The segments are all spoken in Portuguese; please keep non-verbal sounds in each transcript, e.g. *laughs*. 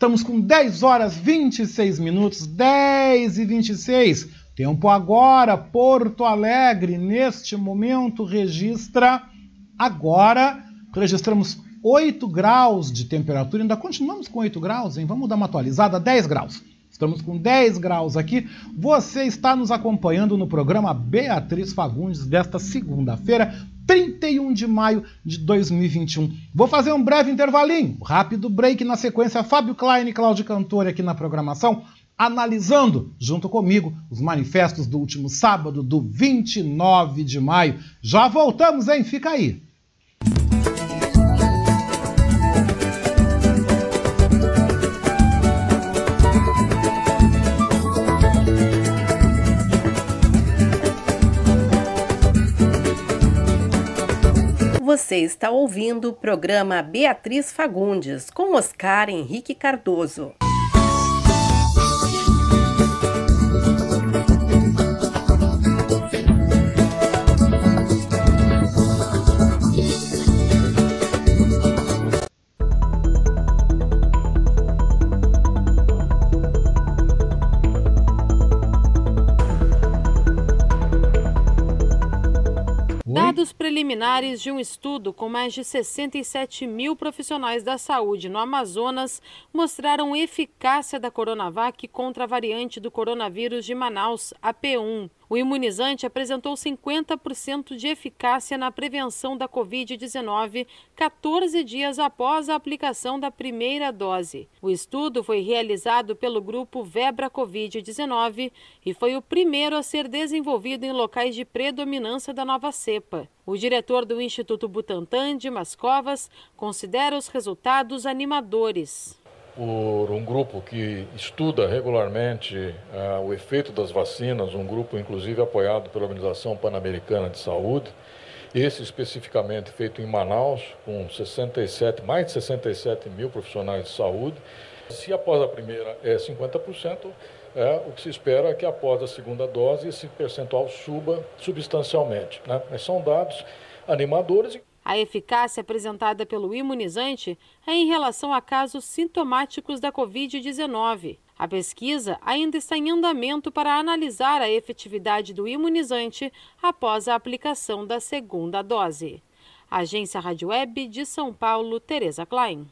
Estamos com 10 horas 26 minutos, 10 e 26. Tempo agora, Porto Alegre, neste momento, registra agora, registramos 8 graus de temperatura, ainda continuamos com 8 graus, hein? Vamos dar uma atualizada, 10 graus. Estamos com 10 graus aqui. Você está nos acompanhando no programa Beatriz Fagundes desta segunda-feira, 31 de maio de 2021. Vou fazer um breve intervalinho, rápido break na sequência. Fábio Klein e Cláudio Cantori aqui na programação, analisando junto comigo os manifestos do último sábado, do 29 de maio. Já voltamos, hein? Fica aí. Você está ouvindo o programa Beatriz Fagundes com Oscar Henrique Cardoso. Preliminares de um estudo com mais de 67 mil profissionais da saúde no Amazonas mostraram eficácia da Coronavac contra a variante do coronavírus de Manaus, a P1. O imunizante apresentou 50% de eficácia na prevenção da Covid-19 14 dias após a aplicação da primeira dose. O estudo foi realizado pelo grupo Vebra Covid-19 e foi o primeiro a ser desenvolvido em locais de predominância da nova cepa. O diretor do Instituto Butantan, Dimas Covas, considera os resultados animadores por um grupo que estuda regularmente uh, o efeito das vacinas, um grupo inclusive apoiado pela Organização Pan-Americana de Saúde, esse especificamente feito em Manaus, com 67, mais de 67 mil profissionais de saúde. Se após a primeira é 50%, é, o que se espera é que após a segunda dose esse percentual suba substancialmente. Né? Mas são dados animadores. A eficácia apresentada pelo imunizante é em relação a casos sintomáticos da Covid-19. A pesquisa ainda está em andamento para analisar a efetividade do imunizante após a aplicação da segunda dose. Agência Rádio Web de São Paulo, Tereza Klein.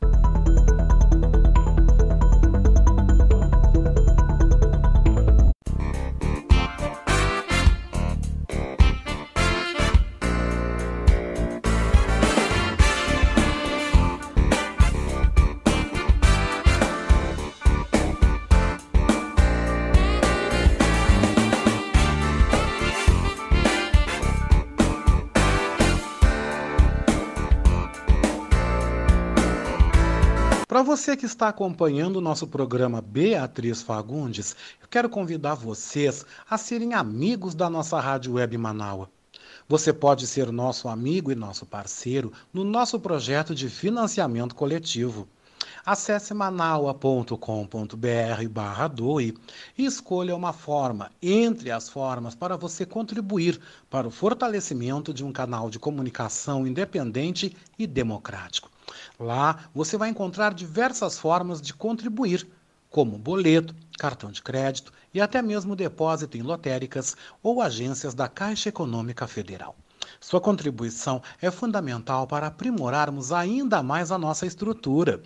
Para você que está acompanhando o nosso programa Beatriz Fagundes, eu quero convidar vocês a serem amigos da nossa Rádio Web Manaua. Você pode ser nosso amigo e nosso parceiro no nosso projeto de financiamento coletivo. Acesse manaua.com.br barra doe e escolha uma forma entre as formas para você contribuir para o fortalecimento de um canal de comunicação independente e democrático. Lá você vai encontrar diversas formas de contribuir, como boleto, cartão de crédito e até mesmo depósito em lotéricas ou agências da Caixa Econômica Federal. Sua contribuição é fundamental para aprimorarmos ainda mais a nossa estrutura.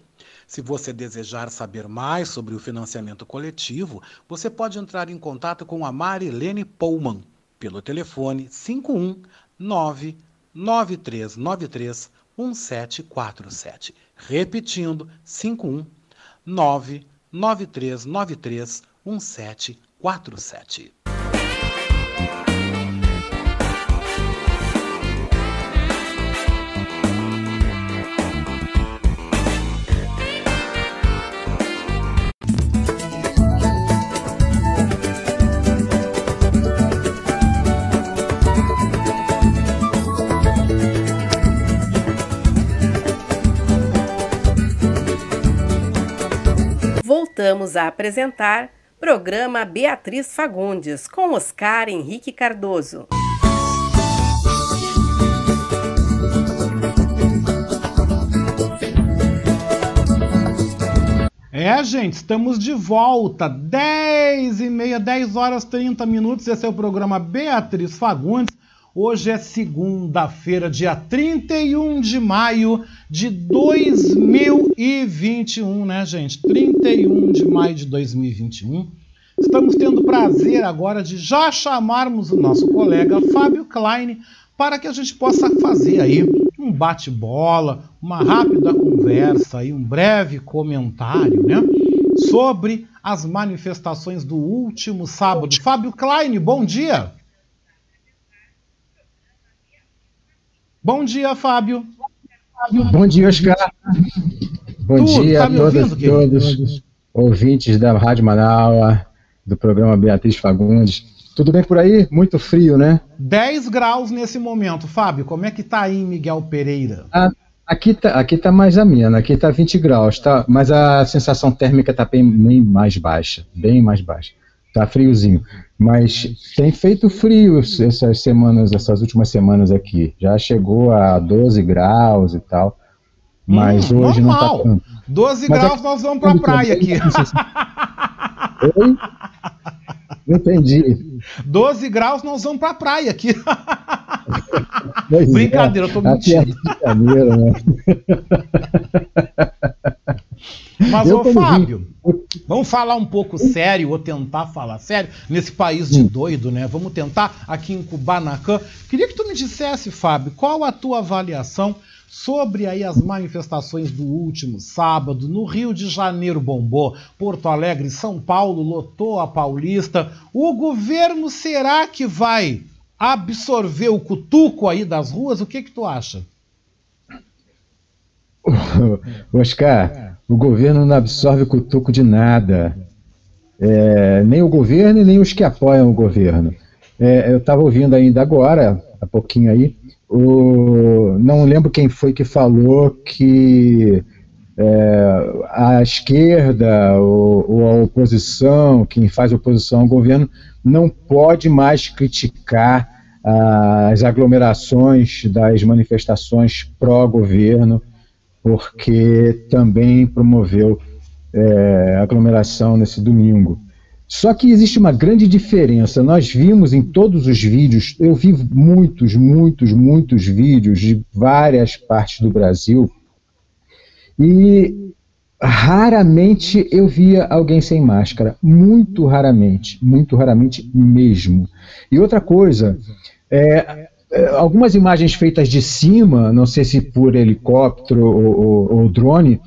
Se você desejar saber mais sobre o financiamento coletivo, você pode entrar em contato com a Marilene Pullman pelo telefone 519 9393 1747. Repetindo, 51 99393 1747. Voltamos a apresentar programa Beatriz Fagundes com Oscar Henrique Cardoso. É, gente, estamos de volta. 10 e meia, 10 horas 30 minutos. Esse é o programa Beatriz Fagundes. Hoje é segunda-feira, dia 31 de maio de 2021, né, gente? 31 de maio de 2021. Estamos tendo o prazer agora de já chamarmos o nosso colega Fábio Klein para que a gente possa fazer aí um bate-bola, uma rápida conversa e um breve comentário, né? Sobre as manifestações do último sábado. Fábio Klein, bom dia. Bom dia, Fábio. Bom dia, Oscar. Bom dia tá a todas, ouvindo, todos ouvintes da Rádio Manaus, do programa Beatriz Fagundes. Tudo bem por aí? Muito frio, né? 10 graus nesse momento. Fábio, como é que tá aí Miguel Pereira? Ah, aqui, tá, aqui tá mais amena, aqui tá 20 graus, tá? Mas a sensação térmica tá bem, bem mais baixa, bem mais baixa. Tá friozinho. Mas tem feito frio essas semanas, essas últimas semanas aqui. Já chegou a 12 graus e tal. Mas hum, hoje normal. não tá tanto. 12 mas graus aqui, nós vamos pra praia aqui. *laughs* Oi? Entendi. 12 graus, nós vamos pra praia aqui. *laughs* É. Brincadeira, é. eu tô mentindo. É brincadeira, né? Mas, eu ô Fábio, vamos falar um pouco sério, ou tentar falar sério, nesse país de doido, né? Vamos tentar aqui em Kubanacan. Queria que tu me dissesse, Fábio, qual a tua avaliação sobre aí as manifestações do último sábado. No Rio de Janeiro bombou, Porto Alegre, São Paulo lotou a Paulista. O governo será que vai absorver o cutuco aí das ruas? O que que tu acha? *laughs* Oscar, o governo não absorve cutuco de nada. É, nem o governo e nem os que apoiam o governo. É, eu estava ouvindo ainda agora, há pouquinho aí, o, não lembro quem foi que falou que é, a esquerda ou, ou, a oposição, quem faz oposição ao governo, não pode mais criticar as aglomerações das manifestações pró-governo, porque também promoveu é, aglomeração nesse domingo. Só que existe uma grande diferença. Nós vimos em todos os vídeos, eu vi muitos, muitos, muitos vídeos de várias partes do Brasil e raramente eu via alguém sem máscara. Muito raramente, muito raramente mesmo. E outra coisa, é, algumas imagens feitas de cima, não sei se por helicóptero ou, ou, ou drone,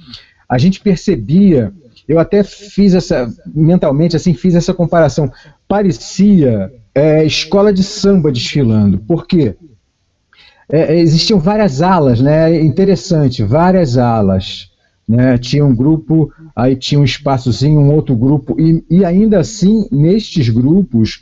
a gente percebia eu até fiz essa, mentalmente, assim, fiz essa comparação. Parecia é, escola de samba desfilando. Por quê? É, é existiam várias alas, né? Interessante, várias alas. Né? Tinha um grupo, aí tinha um espaçozinho, um outro grupo, e, e ainda assim, nestes grupos,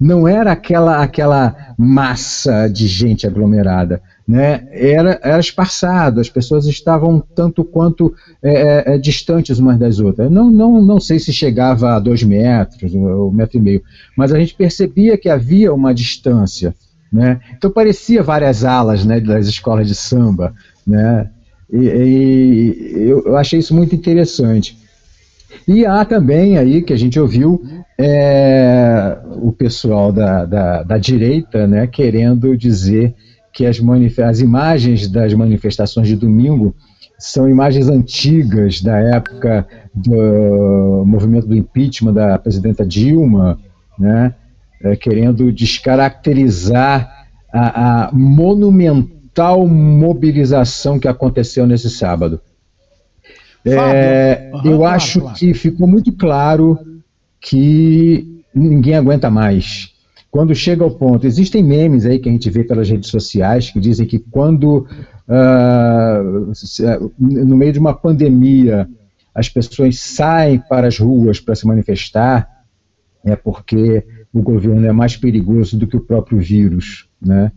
não era aquela, aquela massa de gente aglomerada né, era, era esparçado, as pessoas estavam tanto quanto é, é, é, distantes umas das outras. Não, não, não sei se chegava a dois metros, um metro e meio, mas a gente percebia que havia uma distância. Né? Então parecia várias alas né, das escolas de samba. Né? E, e eu achei isso muito interessante. E há também aí que a gente ouviu é, o pessoal da, da, da direita né, querendo dizer que as, as imagens das manifestações de domingo são imagens antigas da época do movimento do impeachment da presidenta Dilma, né, é, querendo descaracterizar a, a, monumental mobilização que aconteceu nesse sábado. É, uhum, eu claro, acho claro. que ficou muito claro que ninguém aguenta mais quando chega ao ponto, existem memes aí que a gente vê pelas redes sociais que dizem que quando uh, no meio de uma pandemia as pessoas saem para as ruas para se manifestar, é porque o governo é mais perigoso do que o próprio vírus, né?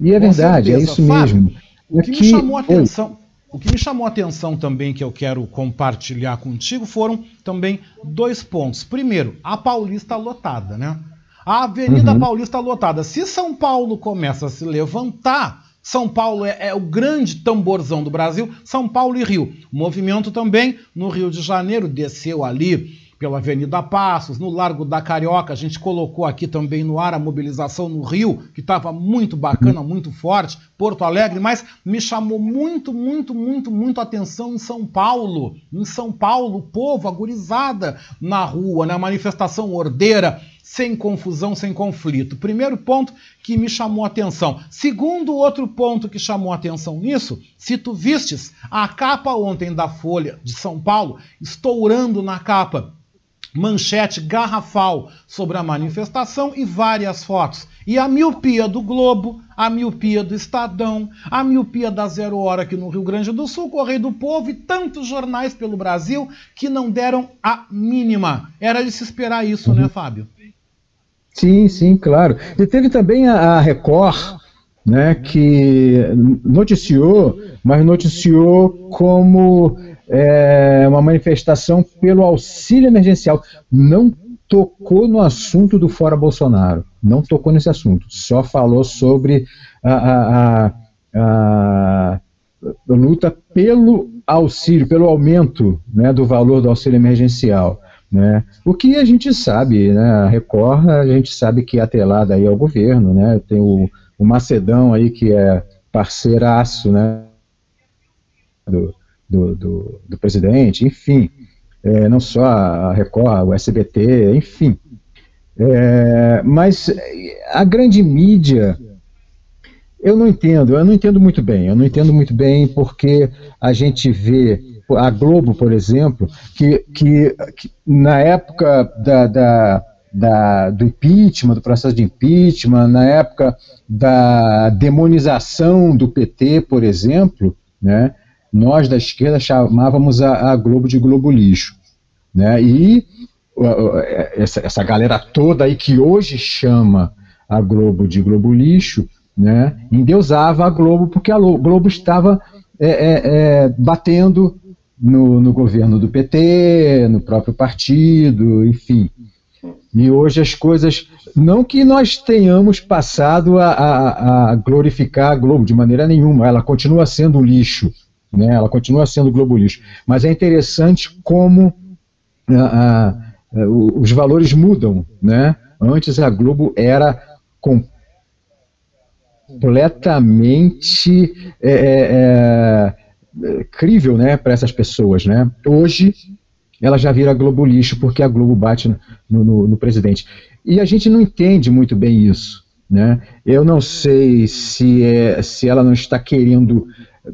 E é Com verdade, é certeza. é isso Fábio, mesmo. O que, Aqui, me chamou a atenção, o que me chamou a atenção também que eu quero compartilhar contigo foram também dois pontos. Primeiro, a Paulista lotada, né? A Avenida uhum. Paulista lotada. Se São Paulo começa a se levantar, São Paulo é, é, o grande tamborzão do Brasil, São Paulo e Rio. O movimento também no Rio de Janeiro desceu ali pela Avenida Passos, no Largo da Carioca. A gente colocou aqui também no ar a mobilização no Rio, que estava muito bacana, muito forte, Porto Alegre, mas me chamou muito, muito, muito, muito atenção em São Paulo. Em São Paulo, o povo agorizada na rua, na manifestação ordeira sem confusão, sem conflito. Primeiro ponto que me chamou atenção. Segundo outro ponto que chamou atenção nisso, se tu vistes a capa ontem da Folha de São Paulo, estourando na capa manchete garrafal sobre a manifestação e várias fotos. E a miopia do Globo, a miopia do Estadão, a miopia da Zero Hora aqui no Rio Grande do Sul, Correio do Povo e tantos jornais pelo Brasil que não deram a mínima. Era de se esperar isso, né, Fábio? Sim, sim, claro. E teve também a, Record, né, que noticiou, mas noticiou como é, uma manifestação pelo auxílio emergencial. Não tocou no assunto do Fora Bolsonaro, não tocou nesse assunto, só falou sobre a, a, a, a luta pelo auxílio, pelo aumento né, do valor do auxílio emergencial. Né? O que a gente sabe, né? a Record, a gente sabe que é atrelada aí ao governo, né? tem o, o Macedão aí que é parceiraço né? do, do, do, do presidente, enfim, é, não só a Record, o SBT, enfim. É, mas a grande mídia, eu não entendo, eu não entendo muito bem, eu não entendo muito bem porque a gente vê a Globo, por exemplo, que, que, que na época da, da, da, do impeachment, do processo de impeachment, na época da demonização do PT, por exemplo, né, nós da esquerda chamávamos a, a Globo de Globo Lixo. Né? E essa, essa galera toda aí que hoje chama a Globo de Globo Lixo, né, endeusava a Globo porque a Globo estava é, é, é, batendo no, no, governo do PT, no próprio partido, enfim. E hoje as coisas. Não que nós tenhamos passado a, a, a glorificar a Globo de maneira nenhuma, ela continua sendo lixo, né? ela continua sendo Globo lixo. Mas é interessante como a, a, os valores mudam. Né? Antes a Globo era completamente é, é, é, crível né, para essas pessoas. Né? Hoje ela já vira Globo lixo porque a Globo bate no, no, no presidente. E a gente não entende muito bem isso. Né? Eu não sei se, é, se ela não está querendo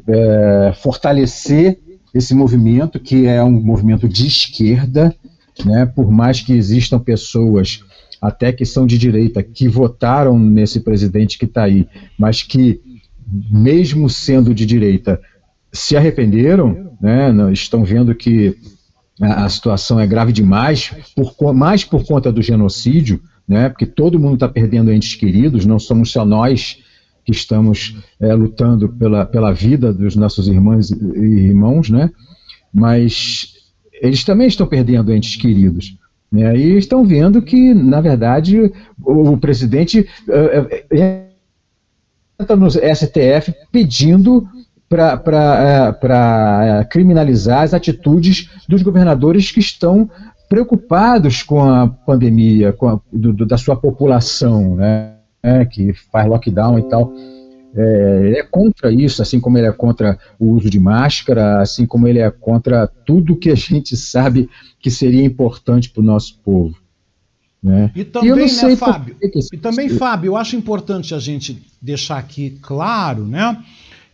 é, fortalecer esse movimento, que é um movimento de esquerda, né, por mais que existam pessoas até que são de direita que votaram nesse presidente que está aí, mas que, mesmo sendo de direita, se arrependeram, né, estão vendo que a, situação é grave demais, por, mais por conta do genocídio, né, porque todo mundo está perdendo entes queridos, não somos só nós que estamos é, lutando pela, pela vida dos nossos irmãos e irmãos, né? Mas eles também estão perdendo entes queridos. Né? E estão vendo que, na verdade, o, o presidente é, é, entra no STF pedindo para criminalizar as atitudes dos governadores que estão preocupados com a pandemia, com a, do, da sua população, né? Né, que faz lockdown e tal. É, ele é contra isso, assim como ele é contra o uso de máscara, assim como ele é contra tudo que a gente sabe que seria importante para o nosso povo. Né? E também, e né, Fábio? Que... E também, Fábio, eu acho importante a gente deixar aqui claro, né?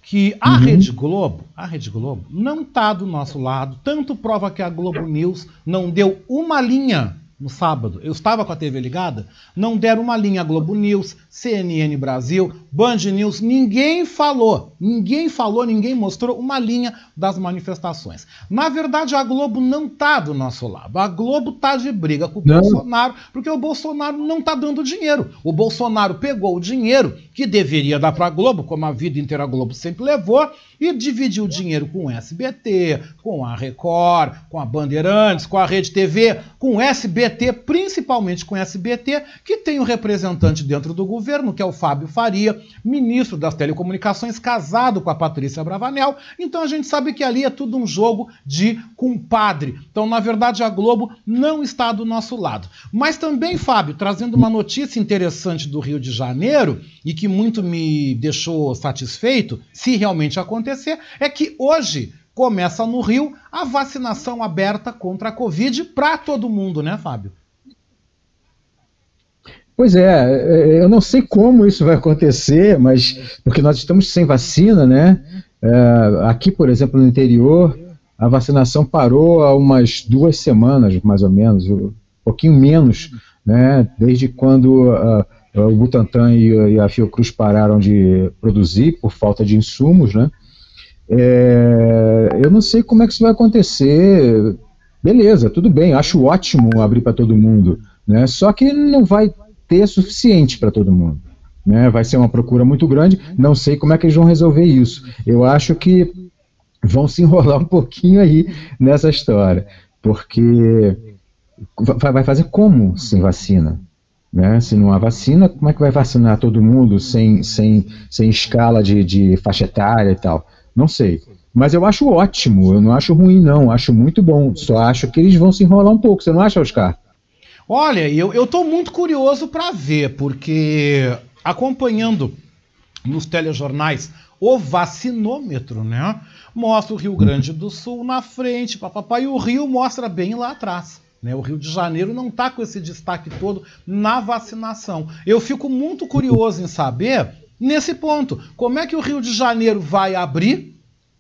Que a uhum. Rede Globo, a Rede Globo, não está do nosso lado. Tanto prova que a Globo News não deu uma linha no sábado, eu estava com a TV ligada, não deram uma linha Globo News, CNN Brasil, Band News, ninguém falou, ninguém falou, ninguém mostrou uma linha das manifestações. Na verdade, a Globo não tá do nosso lado. A Globo tá de briga com o não. Bolsonaro, porque o Bolsonaro não tá dando dinheiro. O Bolsonaro pegou o dinheiro que deveria dar para a Globo, como a vida inteira a Globo sempre levou, e dividiu o dinheiro com o SBT, com a Record, com a Bandeirantes, com a Rede TV, com o SBT principalmente com SBT, que tem um representante dentro do governo, que é o Fábio Faria, ministro das Telecomunicações, casado com a Patrícia Bravanel. Então a gente sabe que ali é tudo um jogo de compadre. Então, na verdade, a Globo não está do nosso lado. Mas também, Fábio, trazendo uma notícia interessante do Rio de Janeiro e que muito me deixou satisfeito, se realmente acontecer, é que hoje começa no Rio a vacinação aberta contra a Covid para todo mundo, né, Fábio? Pois é, é, eu não sei como isso vai acontecer, mas porque nós estamos sem vacina, né? É, aqui, por exemplo, no interior, a vacinação parou há umas duas semanas, mais ou menos, um pouquinho menos, né? Desde quando uh, o Butantan e, e a Fiocruz pararam de produzir por falta de insumos, né? É, eu não sei como é que isso vai acontecer. Beleza, tudo bem, acho ótimo abrir para todo mundo, né? Só que não vai ter suficiente para todo mundo. Né? Vai ser uma procura muito grande. Não sei como é que eles vão resolver isso. Eu acho que vão se enrolar um pouquinho aí nessa história, porque vai fazer como sem vacina? Né? Se não há vacina, como é que vai vacinar todo mundo sem, sem, sem escala de, de faixa etária e tal? Não sei. Mas eu acho ótimo, eu não acho ruim, não. Acho muito bom. Só acho que eles vão se enrolar um pouco. Você não acha, Oscar? Olha, eu, eu tô muito curioso para ver, porque acompanhando nos telejornais o vacinômetro, né? Mostra o Rio Grande do Sul na frente, papapá, e o Rio mostra bem lá atrás. Né? O Rio de Janeiro não está com esse destaque todo na vacinação. Eu fico muito curioso em saber nesse ponto. Como é que o Rio de Janeiro vai abrir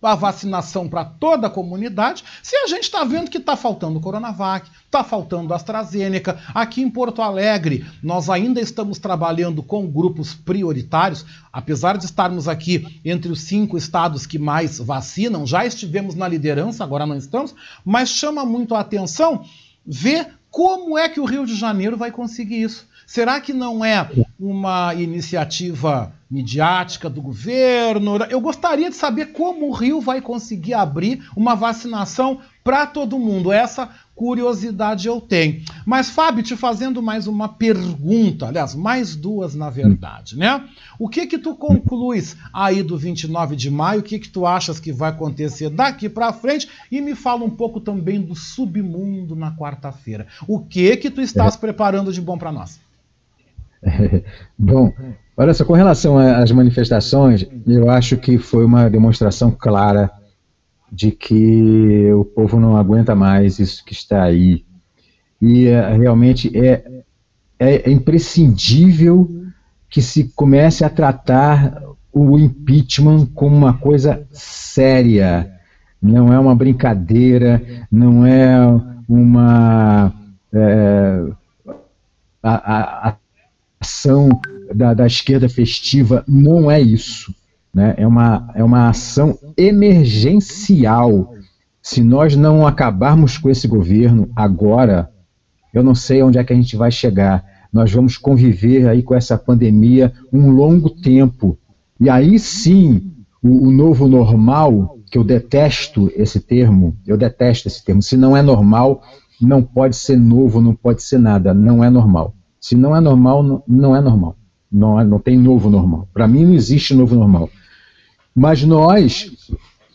a vacinação para toda a comunidade, se a gente está vendo que está faltando Coronavac, está faltando AstraZeneca. Aqui em Porto Alegre, nós ainda estamos trabalhando com grupos prioritários, apesar de estarmos aqui entre os cinco estados que mais vacinam, já estivemos na liderança, agora não estamos, mas chama muito a atenção ver como é que o Rio de Janeiro vai conseguir isso. Será que não é uma iniciativa midiática do governo. Eu gostaria de saber como o Rio vai conseguir abrir uma vacinação para todo mundo. Essa curiosidade eu tenho. Mas, Fábio, te fazendo mais uma pergunta, aliás, mais duas na verdade, né? O que que tu concluis aí do 29 de maio? O que que tu achas que vai acontecer daqui para frente? E me fala um pouco também do submundo na quarta-feira. O que que tu estás é. preparando de bom para nós? *laughs* bom, Olha só, com relação às manifestações, eu acho que foi uma demonstração clara de que o povo não aguenta mais isso que está aí. E é, realmente é, é, é imprescindível que se comece a tratar o impeachment como uma coisa séria. Não é uma brincadeira, não é uma é, a, a ação da, da esquerda festiva não é isso. Né? É, uma, é uma ação emergencial. Se nós não acabarmos com esse governo agora, eu não sei onde é que a gente vai chegar. Nós vamos conviver aí com essa pandemia um longo tempo. E aí sim, o, o novo normal, que eu detesto esse termo, eu detesto esse termo. Se não é normal, não pode ser novo, não pode ser nada, não é normal. Se não é normal, não, é normal. Não, é, não tem novo normal. Para mim não existe novo normal. Mas nós,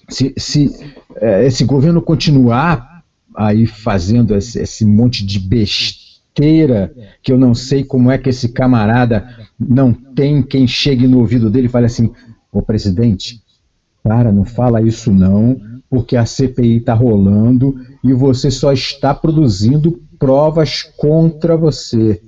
se, se é, esse governo continuar aí fazendo esse, esse monte de besteira, que eu não sei como é que esse camarada não tem quem chegue no ouvido dele e fale assim, ô presidente, para, não fala isso não, porque a CPI está rolando e você só está produzindo provas contra você.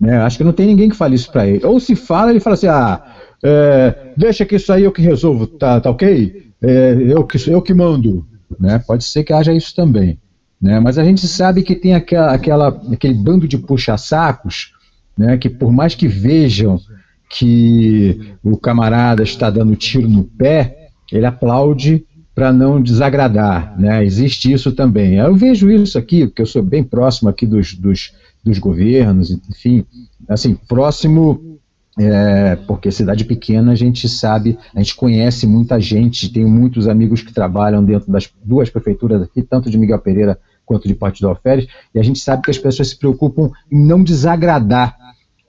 Né? Acho que não tem ninguém que fale isso para ele. Ou se fala, ele fala assim: ah, é, deixa que isso aí eu que resolvo, tá, tá ok? É, eu, que, eu que mando. Né? Pode ser que haja isso também. Né? Mas a gente sabe que tem aquela, aquela, aquele bando de puxa-sacos né, que, por mais que vejam que o camarada está dando tiro no pé, ele aplaude para não desagradar. Né? Existe isso também. Eu vejo isso aqui, porque eu sou bem próximo aqui dos, dos dos governos, enfim, assim, próximo, é, porque cidade pequena a gente sabe, a gente conhece muita gente, tem muitos amigos que trabalham dentro das duas prefeituras aqui, tanto de Miguel Pereira quanto de partido alferes, e a gente sabe que as pessoas se preocupam em não desagradar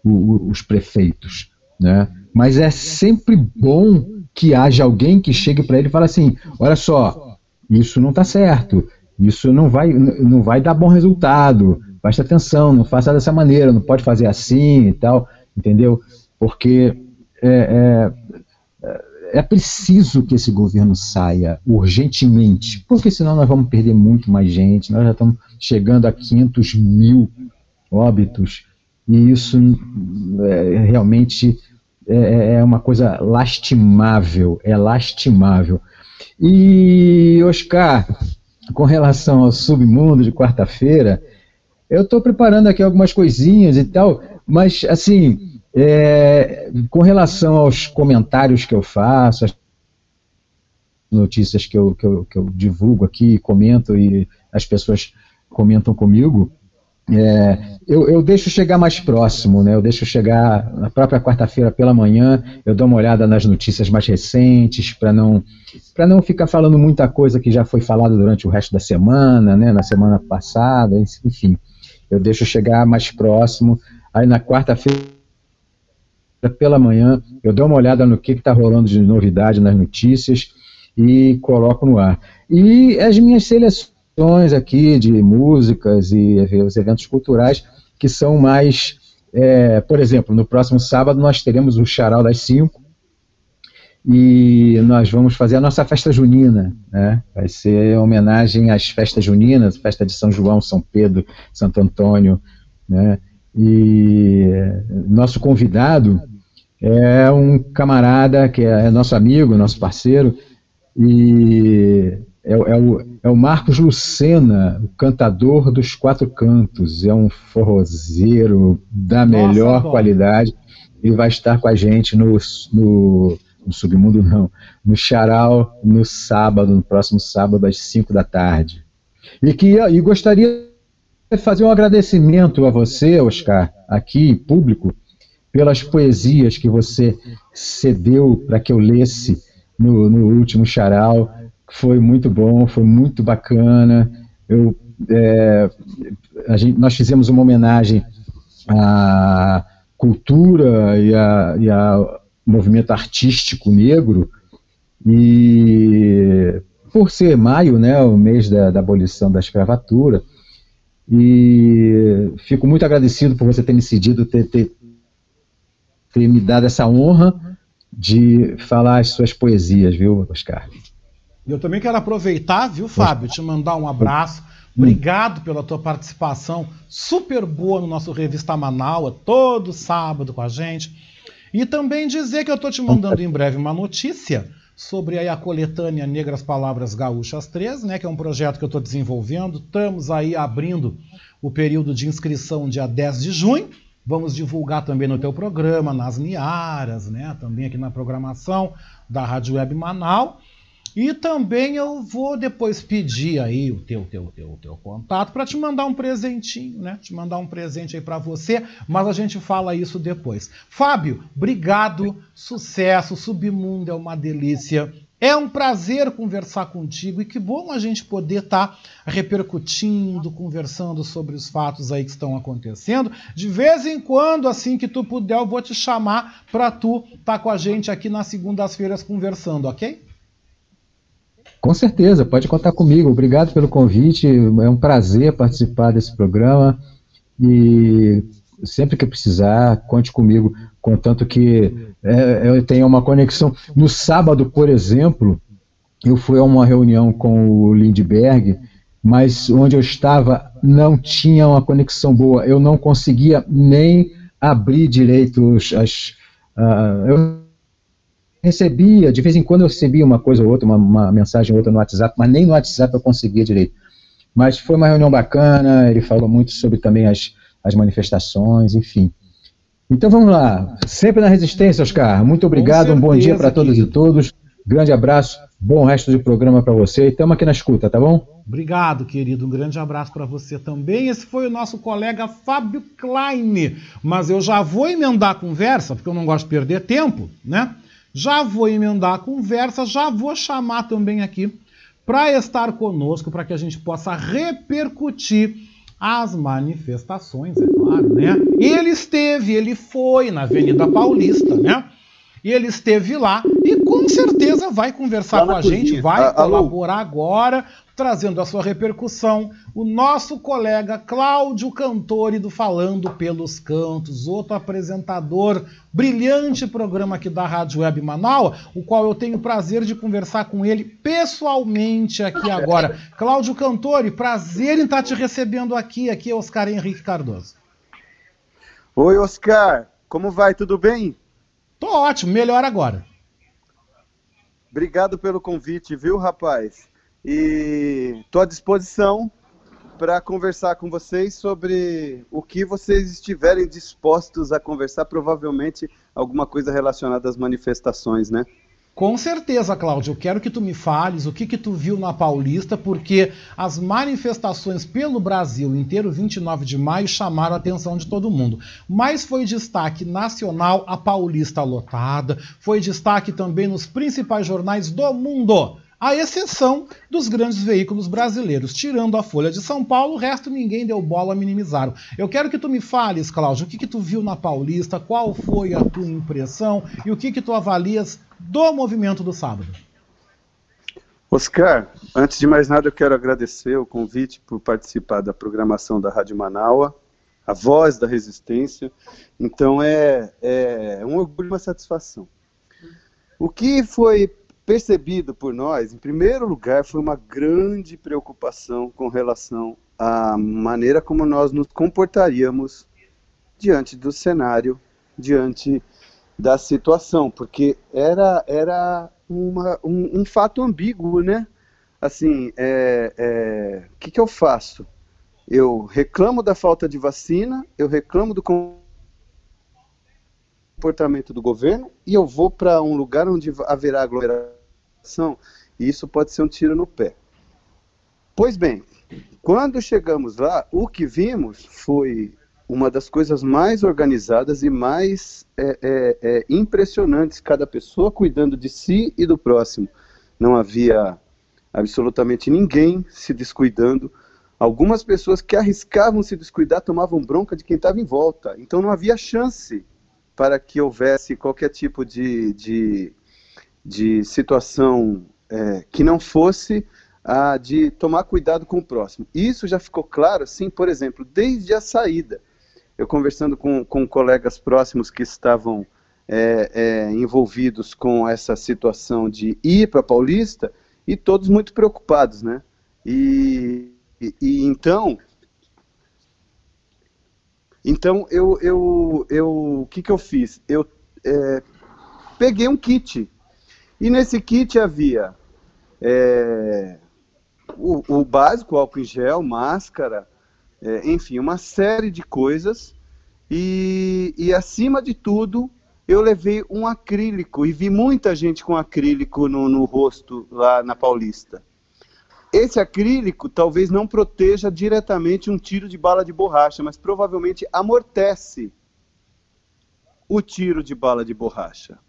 o, o, os prefeitos, né? Mas é sempre bom que haja alguém que chegue para ele e fale assim: olha só, isso não está certo, isso não vai, não vai dar bom resultado, preste atenção, não faça dessa maneira, não pode fazer assim e tal, entendeu? Porque é, é, é preciso que esse governo saia urgentemente, porque senão nós vamos perder muito mais gente, nós já estamos chegando a 500 mil óbitos, e isso é, realmente é, é uma coisa lastimável, é lastimável. E, Oscar, com relação ao submundo de quarta-feira, eu estou preparando aqui algumas coisinhas e tal, mas assim, é, com relação aos comentários que eu faço, as notícias que eu, que eu, que eu divulgo aqui, comento e as pessoas comentam comigo, é, eu, eu, deixo chegar mais próximo, né? Eu deixo chegar na própria quarta-feira pela manhã, eu dou uma olhada nas notícias mais recentes para não para não ficar falando muita coisa que já foi falada durante o resto da semana, né? Na semana passada, enfim, eu deixo chegar mais próximo. Aí na quarta-feira pela manhã eu dou uma olhada no que está rolando de novidade nas notícias e coloco no ar. E as minhas seleções aqui de músicas e os eventos culturais que são mais, é, por exemplo, no próximo sábado nós teremos o Charal das 5 e nós vamos fazer a nossa festa junina, né? Vai ser homenagem às festas juninas, festa de São João, São Pedro, Santo Antônio, né? E nosso convidado é um camarada que é nosso amigo, nosso parceiro, e é, é, o, é o Marcos Lucena, o cantador dos quatro cantos. É um forrozeiro da Nossa, melhor bom. qualidade. Ele vai estar com a gente no, no, no Submundo, não, no Charal, no sábado, no próximo sábado, às 5 da tarde. E, que, e gostaria de fazer um agradecimento a você, Oscar, aqui público, pelas poesias que você cedeu para que eu lesse no, no último Charal foi muito bom, foi muito bacana. Eu, é, gente, nós fizemos uma homenagem à cultura e, a, e ao movimento artístico negro, e por ser maio, né, o mês da, da abolição da escravatura, e fico muito agradecido por você ter me cedido, ter, ter, ter me dado essa honra de falar as suas poesias, viu, Oscar? Eu também quero aproveitar, viu, Fábio, te mandar um abraço. Obrigado pela tua participação super boa no nosso Revista Manaua, todo sábado com a gente. E também dizer que eu estou te mandando em breve uma notícia sobre a coletânea Negras Palavras Gaúchas 3, né, que é um projeto que eu estou desenvolvendo. Estamos aí abrindo o período de inscrição dia 10 de junho. Vamos divulgar também no teu programa, nas Niaras, né, também aqui na programação da Rádio Web Manaus. E também eu vou depois pedir aí o teu teu teu teu contato para te mandar um presentinho, né? Te mandar um presente aí para você, mas a gente fala isso depois. Fábio, obrigado, sucesso, Submundo é uma delícia. É um prazer conversar contigo e que bom a gente poder estar tá repercutindo, conversando sobre os fatos aí que estão acontecendo. De vez em quando, assim que tu puder, eu vou te chamar para tu estar tá com a gente aqui nas segundas-feiras conversando, ok? Com certeza, pode contar comigo. Obrigado pelo convite. É um prazer participar desse programa. E sempre que precisar, conte comigo. Contanto que é, eu tenha uma conexão. No sábado, por exemplo, eu fui a uma reunião com o Lindbergh, mas onde eu estava não tinha uma conexão boa. Eu não conseguia nem abrir direito as. Uh, eu recebia, de vez em quando eu recebia uma coisa ou outra, uma, uma mensagem ou outra no WhatsApp, mas nem no WhatsApp eu conseguia direito. Mas foi uma reunião bacana, ele falou muito sobre também as, as manifestações, enfim. Então vamos lá, sempre na resistência, Oscar. Muito obrigado, certeza, um bom dia para todas e todos. Grande abraço, bom resto de programa para você e estamos aqui na escuta, tá bom? Obrigado, querido. Um grande abraço para você também. Esse foi o nosso colega Fábio Klein. Mas eu já vou emendar a conversa, porque eu não gosto de perder tempo, né? Já vou emendar a conversa, já vou chamar também aqui para estar conosco, para que a gente possa repercutir as manifestações, é claro, né? Ele esteve, ele foi na Avenida Paulista, né? E ele esteve lá e com certeza vai conversar com a cozinha. gente, vai ah, colaborar agora trazendo a sua repercussão, o nosso colega Cláudio Cantori do Falando pelos Cantos, outro apresentador, brilhante programa aqui da Rádio Web Manaus, o qual eu tenho o prazer de conversar com ele pessoalmente aqui agora. *laughs* Cláudio Cantori, prazer em estar te recebendo aqui, aqui é Oscar Henrique Cardoso. Oi, Oscar, como vai? Tudo bem? Tô ótimo, melhor agora. Obrigado pelo convite, viu, rapaz? E estou à disposição para conversar com vocês sobre o que vocês estiverem dispostos a conversar, provavelmente alguma coisa relacionada às manifestações, né? Com certeza, Cláudio. Eu quero que tu me fales o que que tu viu na Paulista, porque as manifestações pelo Brasil inteiro, 29 de maio, chamaram a atenção de todo mundo. Mas foi destaque nacional a Paulista lotada, foi destaque também nos principais jornais do mundo à exceção dos grandes veículos brasileiros. Tirando a Folha de São Paulo, o resto ninguém deu bola, minimizaram. Eu quero que tu me fales, Cláudio, o que, que tu viu na Paulista, qual foi a tua impressão e o que, que tu avalias do movimento do sábado. Oscar, antes de mais nada eu quero agradecer o convite por participar da programação da Rádio Manaua, a voz da resistência. Então é, é um orgulho uma satisfação. O que foi percebido por nós, em primeiro lugar, foi uma grande preocupação com relação à maneira como nós nos comportaríamos diante do cenário, diante da situação, porque era, era uma, um, um fato ambíguo, né? Assim, é, é, o que, que eu faço? Eu reclamo da falta de vacina, eu reclamo do comportamento do governo e eu vou para um lugar onde haverá aglomeração e isso pode ser um tiro no pé. Pois bem, quando chegamos lá, o que vimos foi uma das coisas mais organizadas e mais é, é, é, impressionantes, cada pessoa cuidando de si e do próximo. Não havia absolutamente ninguém se descuidando. Algumas pessoas que arriscavam se descuidar tomavam bronca de quem estava em volta. Então não havia chance para que houvesse qualquer tipo de, de, de situação é, que não fosse a de tomar cuidado com o próximo. Isso já ficou claro, sim, por exemplo, desde a saída. Eu conversando com, com colegas próximos que estavam é, é, envolvidos com essa situação de ir para Paulista e todos muito preocupados, né? E, e, e então então, eu, eu, eu, o que, que eu fiz? Eu é, peguei um kit. E nesse kit havia é, o, o, básico, álcool em gel, máscara, é, enfim, uma série de coisas. E, e, acima de tudo, eu levei um acrílico e vi muita gente com acrílico no, no rosto lá na Paulista. Esse acrílico talvez não proteja diretamente um tiro de bala de borracha, mas provavelmente amortece o tiro de bala de borracha.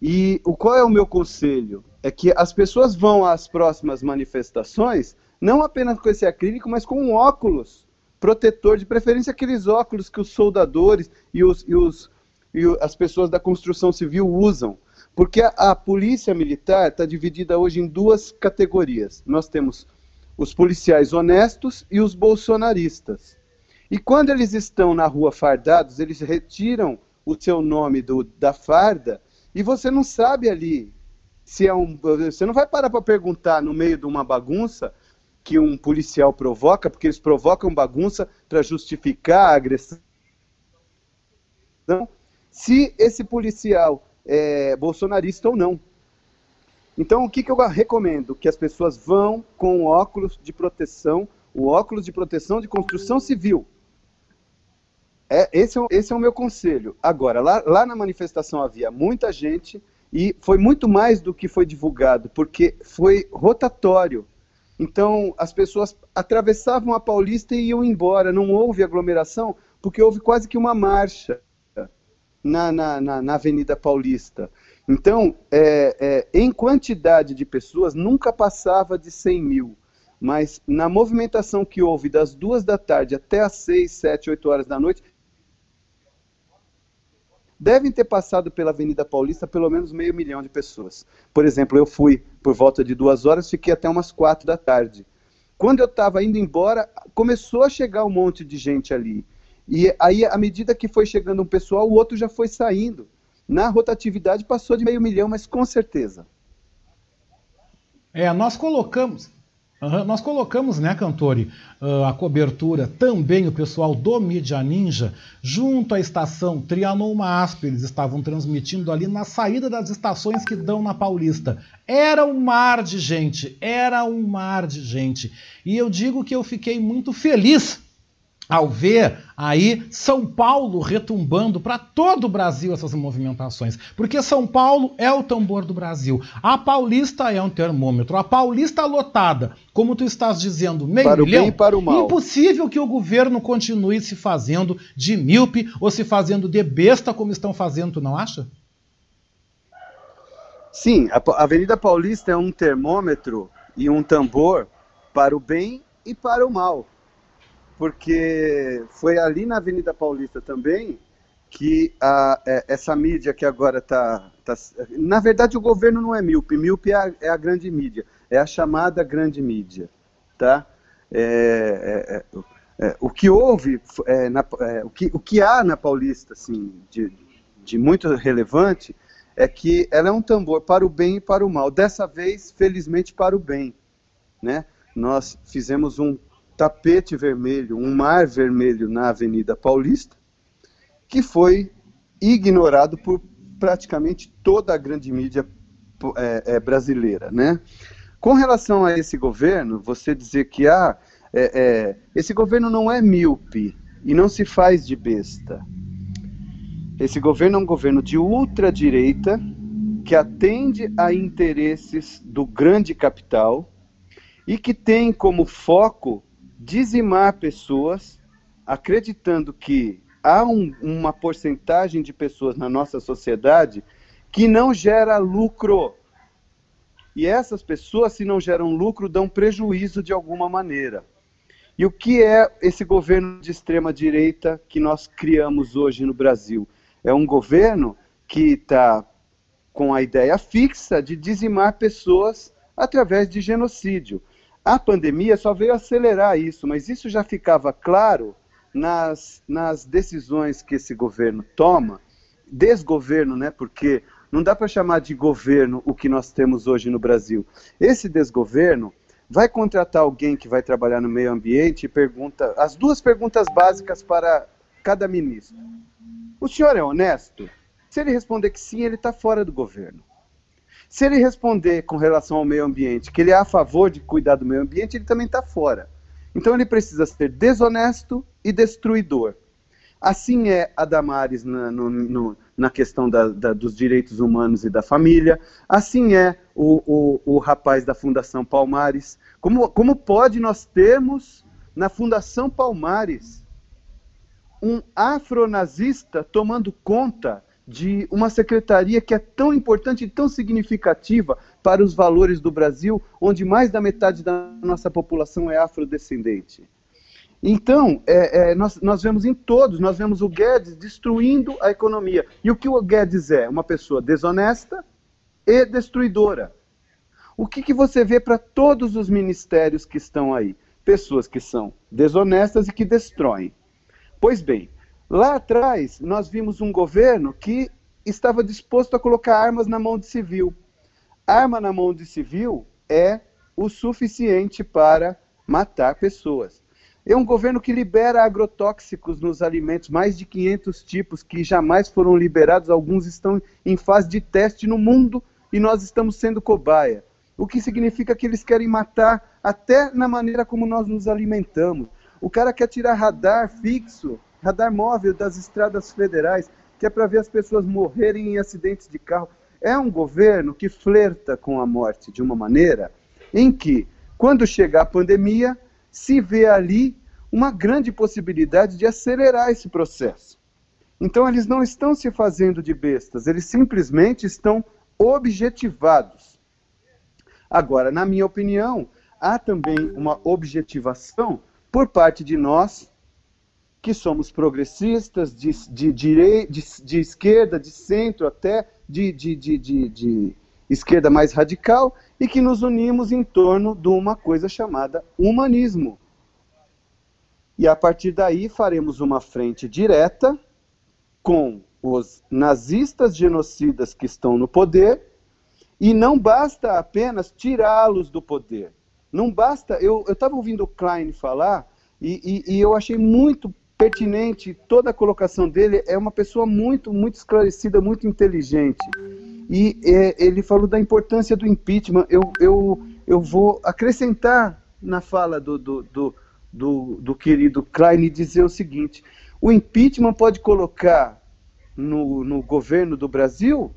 E o qual é o meu conselho? É que as pessoas vão às próximas manifestações não apenas com esse acrílico, mas com um óculos protetor, de preferência aqueles óculos que os soldadores e, os, e, os, e as pessoas da construção civil usam. Porque a, a polícia militar está dividida hoje em duas categorias. Nós temos os policiais honestos e os bolsonaristas. E quando eles estão na rua fardados, eles retiram o seu nome do, da farda e você não sabe ali se é um. Você não vai parar para perguntar no meio de uma bagunça que um policial provoca, porque eles provocam bagunça para justificar a agressão. Se esse policial é, bolsonarista ou não. Então, o que, que eu recomendo? Que as pessoas vão com óculos de proteção, o óculos de proteção de construção civil. É, esse, é, esse é o meu conselho. Agora, lá, lá na manifestação havia muita gente e foi muito mais do que foi divulgado, porque foi rotatório. Então, as pessoas atravessavam a Paulista e iam embora, não houve aglomeração, porque houve quase que uma marcha na, na, na, na Avenida Paulista. Então, é, é, em quantidade de pessoas, nunca passava de 100 mil. Mas na movimentação que houve das duas da tarde até as 6, 7, 8 horas da noite, devem ter passado pela Avenida Paulista pelo menos meio milhão de pessoas. Por exemplo, eu fui por volta de duas horas, fiquei até umas quatro da tarde. Quando eu estava indo embora, começou a chegar um monte de gente ali. E aí, à medida que foi chegando um pessoal, o outro já foi saindo. Na rotatividade passou de meio milhão, mas com certeza. É, nós colocamos, Uhum. Nós colocamos, né, Cantori, uh, a cobertura, também o pessoal do Mídia Ninja, junto à estação Trianon Masp, eles estavam transmitindo ali na saída das estações que dão na Paulista. Era um mar de gente, era um mar de gente. E eu digo que eu fiquei muito feliz ao ver aí São Paulo retumbando para todo o Brasil essas movimentações, porque São Paulo é o tambor do Brasil, a Paulista é um termômetro, a Paulista lotada, como tu estás dizendo, meio para milhão, o bem e para o mal. impossível que o governo continue se fazendo de míope ou se fazendo de besta como estão fazendo, tu não acha? Sim, a Avenida Paulista é um termômetro e um tambor para o bem e para o mal porque foi ali na Avenida Paulista também que a, é, essa mídia que agora está. Tá, na verdade, o governo não é míope, míope é a, é a grande mídia, é a chamada grande mídia. Tá? É, é, é, é o que houve, na, o, que, o que há na Paulista assim, de, de muito relevante é que ela é um tambor para o bem e para o mal. Dessa vez, felizmente, para o bem. Né? Nós fizemos um tapete vermelho, um mar vermelho na Avenida Paulista, que foi ignorado por praticamente toda a grande mídia é, é, brasileira, né? Com relação a esse governo, você dizer que ah, é, é, esse governo não é míope e não se faz de besta. Esse governo é um governo de ultradireita que atende a interesses do grande capital e que tem como foco dizimar pessoas, acreditando que há um, uma porcentagem de pessoas na nossa sociedade que não gera lucro. E essas pessoas, se não geram lucro, dão prejuízo de alguma maneira. E o que é esse governo de extrema direita que nós criamos hoje no Brasil? É um governo que está com a ideia fixa de dizimar pessoas através de genocídio. A pandemia só veio acelerar isso, mas isso já ficava claro nas, nas decisões que esse governo toma, desgoverno, né? Porque não dá para chamar de governo o que nós temos hoje no Brasil. Esse desgoverno vai contratar alguém que vai trabalhar no meio ambiente e pergunta as duas perguntas básicas para cada ministro. O senhor é honesto? Se ele responder que sim, ele está fora do governo. Se ele responder com relação ao meio ambiente que ele é a favor de cuidar do meio ambiente, ele também está fora. Então ele precisa ser desonesto e destruidor. Assim é a Damares na, no, no, na questão da, da, dos direitos humanos e da família. Assim é o, o, o rapaz da Fundação Palmares. Como, como pode nós termos na Fundação Palmares um afronazista tomando conta de uma secretaria que é tão importante e tão significativa para os valores do Brasil, onde mais da metade da nossa população é afrodescendente. Então, é, é, nós, nós vemos em todos, nós vemos o Guedes destruindo a economia. E o que o Guedes é? Uma pessoa desonesta e destruidora. O que, que você vê para todos os ministérios que estão aí? Pessoas que são desonestas e que destroem. Pois bem, Lá atrás, nós vimos um governo que estava disposto a colocar armas na mão de civil. Arma na mão de civil é o suficiente para matar pessoas. É um governo que libera agrotóxicos nos alimentos, mais de 500 tipos que jamais foram liberados, alguns estão em fase de teste no mundo e nós estamos sendo cobaia. O que significa que eles querem matar até na maneira como nós nos alimentamos. O cara quer tirar radar fixo radar móvel das estradas federais, que é para ver as pessoas morrerem em acidentes de carro. É um governo que flerta com a morte de uma maneira em que, quando chegar a pandemia, se vê ali uma grande possibilidade de acelerar esse processo. Então, eles não estão se fazendo de bestas, eles simplesmente estão objetivados. Agora, na minha opinião, há também uma objetivação por parte de nós, que somos progressistas, de, de, direi, de, de esquerda, de centro, até de, de, de, de, de esquerda mais radical, e que nos unimos em torno de uma coisa chamada humanismo. E a partir daí faremos uma frente direta com os nazistas genocidas que estão no poder, e não basta apenas tirá-los do poder. Não basta. Eu estava ouvindo o Klein falar, e, e, e eu achei muito pertinente toda a colocação dele. É uma pessoa muito, muito esclarecida, muito inteligente. E é, ele falou da importância do impeachment. Eu, eu, eu vou acrescentar na fala do, do, do, do, do querido Klein dizer o seguinte: o impeachment pode colocar no, no governo do Brasil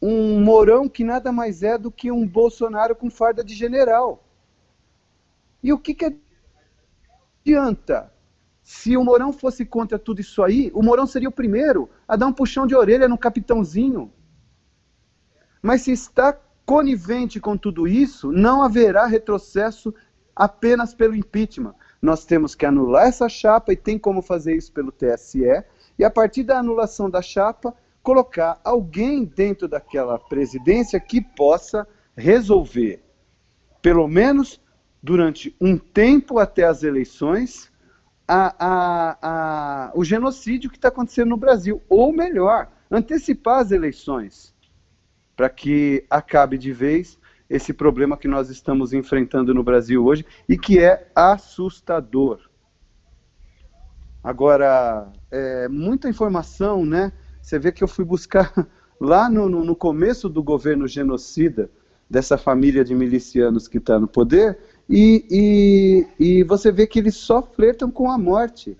um Mourão que nada mais é do que um Bolsonaro com farda de general. E o que, que adianta? Se o Mourão fosse contra tudo isso aí, o Mourão seria o primeiro a dar um puxão de orelha no capitãozinho. Mas se está conivente com tudo isso, não haverá retrocesso apenas pelo impeachment. Nós temos que anular essa chapa e tem como fazer isso pelo TSE, e a partir da anulação da chapa, colocar alguém dentro daquela presidência que possa resolver, pelo menos durante um tempo até as eleições, a, a, a, o genocídio que está acontecendo no Brasil. Ou melhor, antecipar as eleições, para que acabe de vez esse problema que nós estamos enfrentando no Brasil hoje e que é assustador. Agora, é, muita informação, né? Você vê que eu fui buscar *laughs* lá no, no, no começo do governo genocida dessa família de milicianos que está no poder, e, e, e você vê que eles só flertam com a morte.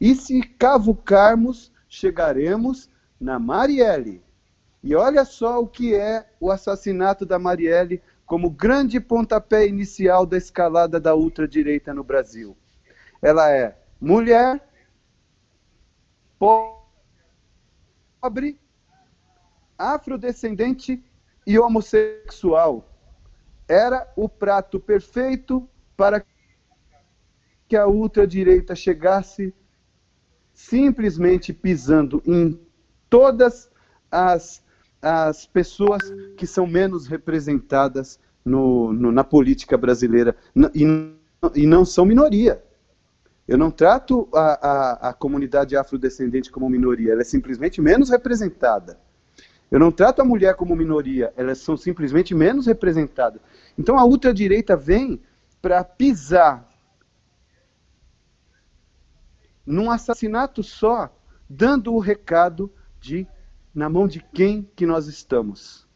E se cavucarmos, chegaremos na Marielle. E olha só o que é o assassinato da Marielle como grande pontapé inicial da escalada da ultradireita no Brasil. Ela é mulher, pobre, afrodescendente e homossexual. Era o prato perfeito para que a ultradireita chegasse simplesmente pisando em todas as, as pessoas que são menos representadas no, no, na política brasileira e, e não são minoria. Eu não trato a, a, a comunidade afrodescendente como minoria, ela é simplesmente menos representada. Eu não trato a mulher como minoria, elas são simplesmente menos representadas. Então a ultradireita vem para pisar num assassinato só, dando o recado de na mão de quem que nós estamos.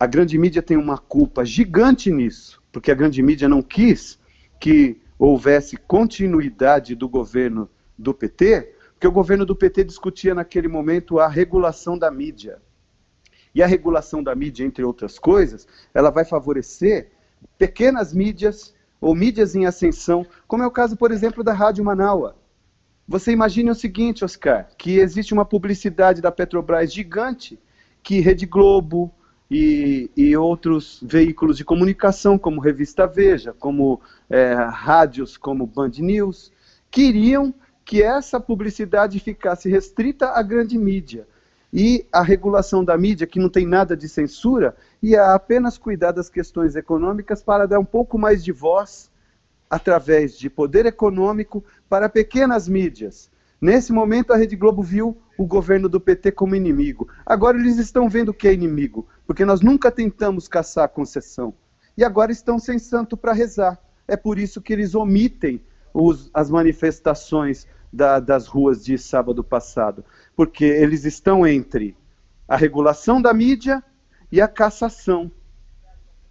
A grande mídia tem uma culpa gigante nisso, porque a grande mídia não quis que houvesse continuidade do governo do PT, porque o governo do PT discutia naquele momento a regulação da mídia. E a regulação da mídia, entre outras coisas, ela vai favorecer pequenas mídias ou mídias em ascensão, como é o caso, por exemplo, da Rádio Manaua. Você imagine o seguinte, Oscar, que existe uma publicidade da Petrobras gigante que Rede Globo, e, e outros veículos de comunicação, como Revista Veja, como é, rádios como Band News, queriam que essa publicidade ficasse restrita à grande mídia. E a regulação da mídia, que não tem nada de censura, ia apenas cuidar das questões econômicas para dar um pouco mais de voz, através de poder econômico, para pequenas mídias. Nesse momento, a Rede Globo viu o governo do PT como inimigo. Agora eles estão vendo que é inimigo, porque nós nunca tentamos caçar a concessão. E agora estão sem santo para rezar. É por isso que eles omitem os, as manifestações da, das ruas de sábado passado, porque eles estão entre a regulação da mídia e a cassação.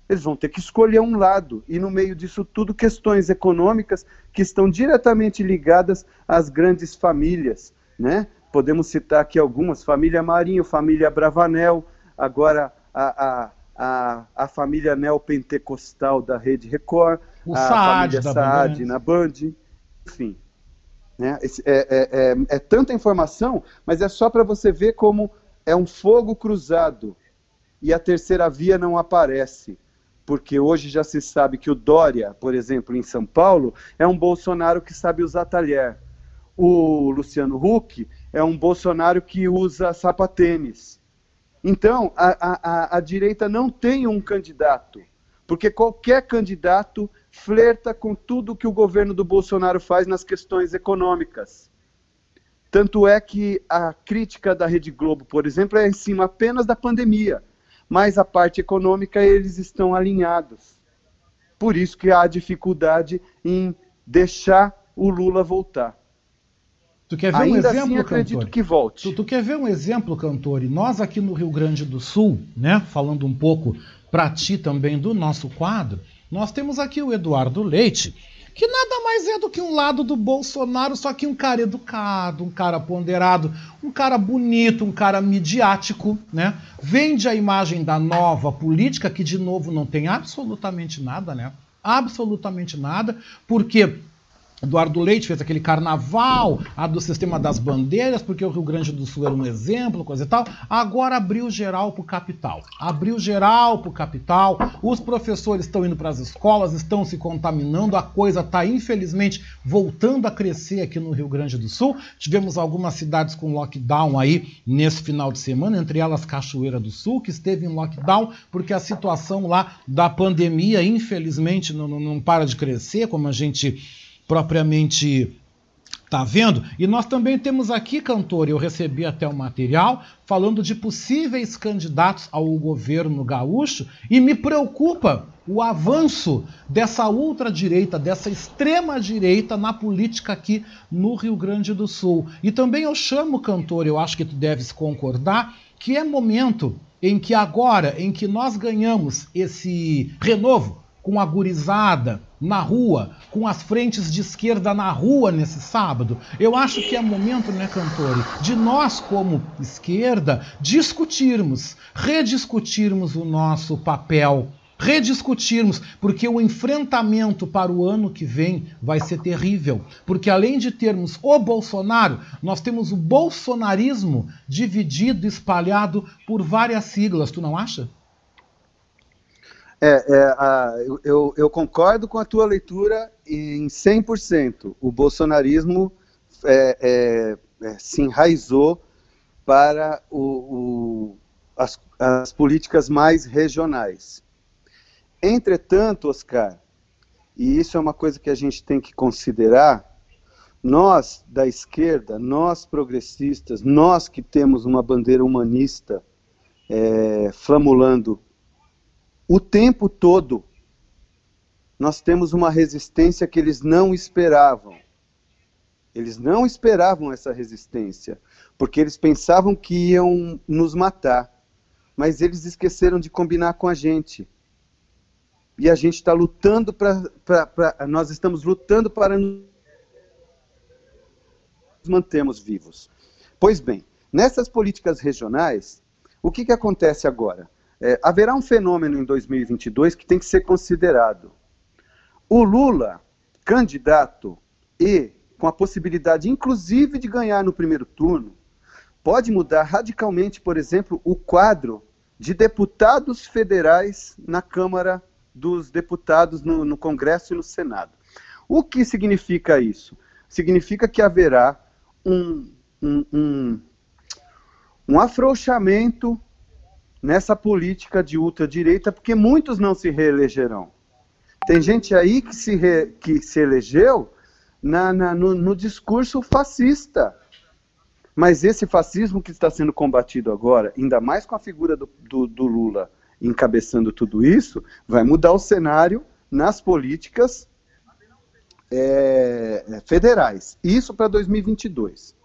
Eles vão ter que escolher um lado, e no meio disso tudo, questões econômicas que estão diretamente ligadas às grandes famílias. Né? Podemos citar aqui algumas: família Marinho, família Bravanel, agora a, a, a, a família neopentecostal da Rede Record, o a Saad família Saad na Band, enfim. Né? É, é, é, é, tanta informação, mas é só para você ver como é um fogo cruzado e a terceira via não aparece. Porque hoje já se sabe que o Dória, por exemplo, em São Paulo, é um Bolsonaro que sabe usar talher. O Luciano Huck é um Bolsonaro que usa sapatênis. Então, a, a, a direita não tem um candidato, porque qualquer candidato flerta com tudo que o governo do Bolsonaro faz nas questões econômicas. Tanto é que a crítica da Rede Globo, por exemplo, é em cima apenas da pandemia, mas a parte econômica eles estão alinhados. Por isso que há dificuldade em deixar o Lula voltar. Tu quer ver Ainda um exemplo, assim, acredito Cantori? que volte. Tu, tu, quer ver um exemplo, Cantori? Nós aqui no Rio Grande do Sul, né, falando um pouco para ti também do nosso quadro, nós temos aqui o Eduardo Leite, que nada mais é do que um lado do Bolsonaro, só que um cara educado, um cara ponderado, um cara bonito, um cara midiático, né? Vende a imagem da nova política, que de novo não tem absolutamente nada, né? Absolutamente nada, porque Eduardo Leite fez aquele carnaval, a do sistema das bandeiras, porque o Rio Grande do Sul era um exemplo, coisa e tal. Agora abriu geral para o capital. Abriu geral para o capital. Os professores estão indo para as escolas, estão se contaminando. A coisa está, infelizmente, voltando a crescer aqui no Rio Grande do Sul. Tivemos algumas cidades com lockdown aí nesse final de semana, entre elas Cachoeira do Sul, que esteve em lockdown, porque a situação lá da pandemia, infelizmente, não, não, não para de crescer, como a gente propriamente Tá vendo? E nós também temos aqui, cantor, eu recebi até o material falando de possíveis candidatos ao governo gaúcho e me preocupa o avanço dessa ultradireita, dessa extrema direita na política aqui no Rio Grande do Sul. E também eu chamo, cantor, eu acho que tu deves concordar, que é momento em que agora, em que nós ganhamos esse renovo com a gurizada na rua, com as frentes de esquerda na rua nesse sábado. Eu acho que é momento, né, Cantore, de nós, como esquerda, discutirmos, rediscutirmos o nosso papel rediscutirmos, porque o enfrentamento para o ano que vem vai ser terrível. Porque além de termos o Bolsonaro, nós temos o bolsonarismo dividido, espalhado por várias siglas, tu não acha? É, é a, eu, eu, concordo com a tua leitura em 100%. O bolsonarismo é, é, é, se enraizou para o, o, as, as políticas mais regionais. Entretanto, Oscar, e isso é uma coisa que a gente tem que considerar, nós da esquerda, nós progressistas, nós que temos uma bandeira humanista é, flamulando o tempo todo, nós temos uma resistência que eles não esperavam. Eles não esperavam essa resistência, porque eles pensavam que iam nos matar, mas eles esqueceram de combinar com a gente. E a gente está lutando para. Nós estamos lutando para nos mantermos vivos. Pois bem, nessas políticas regionais, o que, que acontece agora? É, haverá um fenômeno em 2022 que tem que ser considerado. O Lula, candidato e com a possibilidade, inclusive, de ganhar no primeiro turno, pode mudar radicalmente, por exemplo, o quadro de deputados federais na Câmara dos Deputados, no, no Congresso e no Senado. O que significa isso? Significa que haverá um, um, um, um afrouxamento nessa política de ultradireita, porque muitos não se reelegerão. Tem gente aí que se, re, que se elegeu na, na, no, no discurso fascista. Mas esse fascismo que está sendo combatido agora, ainda mais com a figura do, do, do Lula encabeçando tudo isso, vai mudar o cenário nas políticas é, federais. Isso para 2022.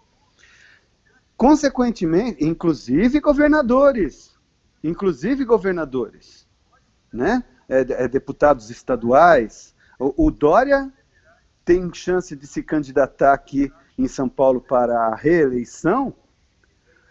Consequentemente, inclusive governadores inclusive governadores, né? É, é, deputados estaduais. O, o, Dória tem chance de se candidatar aqui em São Paulo para a reeleição,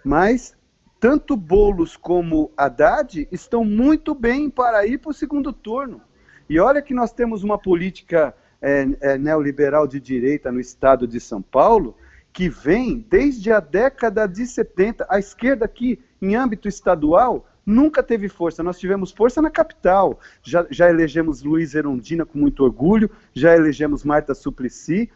mas tanto Bolos como Haddad estão muito bem para ir para o segundo turno. E olha que nós temos uma política é, é, neoliberal de direita no estado de São Paulo que vem desde a década de 70. A esquerda aqui, em âmbito estadual, nunca teve força. Nós tivemos força na capital. Já, já elegemos Luiz Erundina com muito orgulho, já elegemos Marta Suplicy.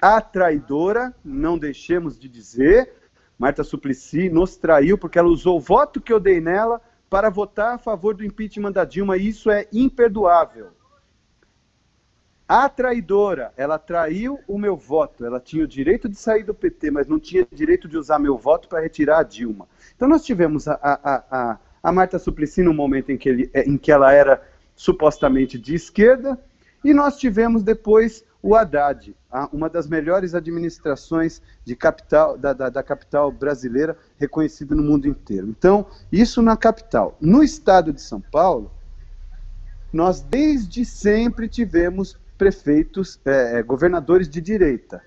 A traidora, não deixemos de dizer, Marta Suplicy nos traiu porque ela usou o voto que eu dei nela para votar a favor do impeachment da Dilma, e isso é imperdoável. A traidora, ela traiu o meu voto. Ela tinha o direito de sair do PT, mas não tinha direito de usar meu voto para retirar a Dilma. Então nós tivemos a, a, a, a Marta Suplicy no momento em que, ele, é, em que ela era supostamente de esquerda, e nós tivemos depois o Haddad, uma das melhores administrações de capital, da, da, da capital brasileira, reconhecida no mundo inteiro. Então, isso na capital. No estado de São Paulo, nós desde sempre tivemos prefeitos, é, governadores de direita.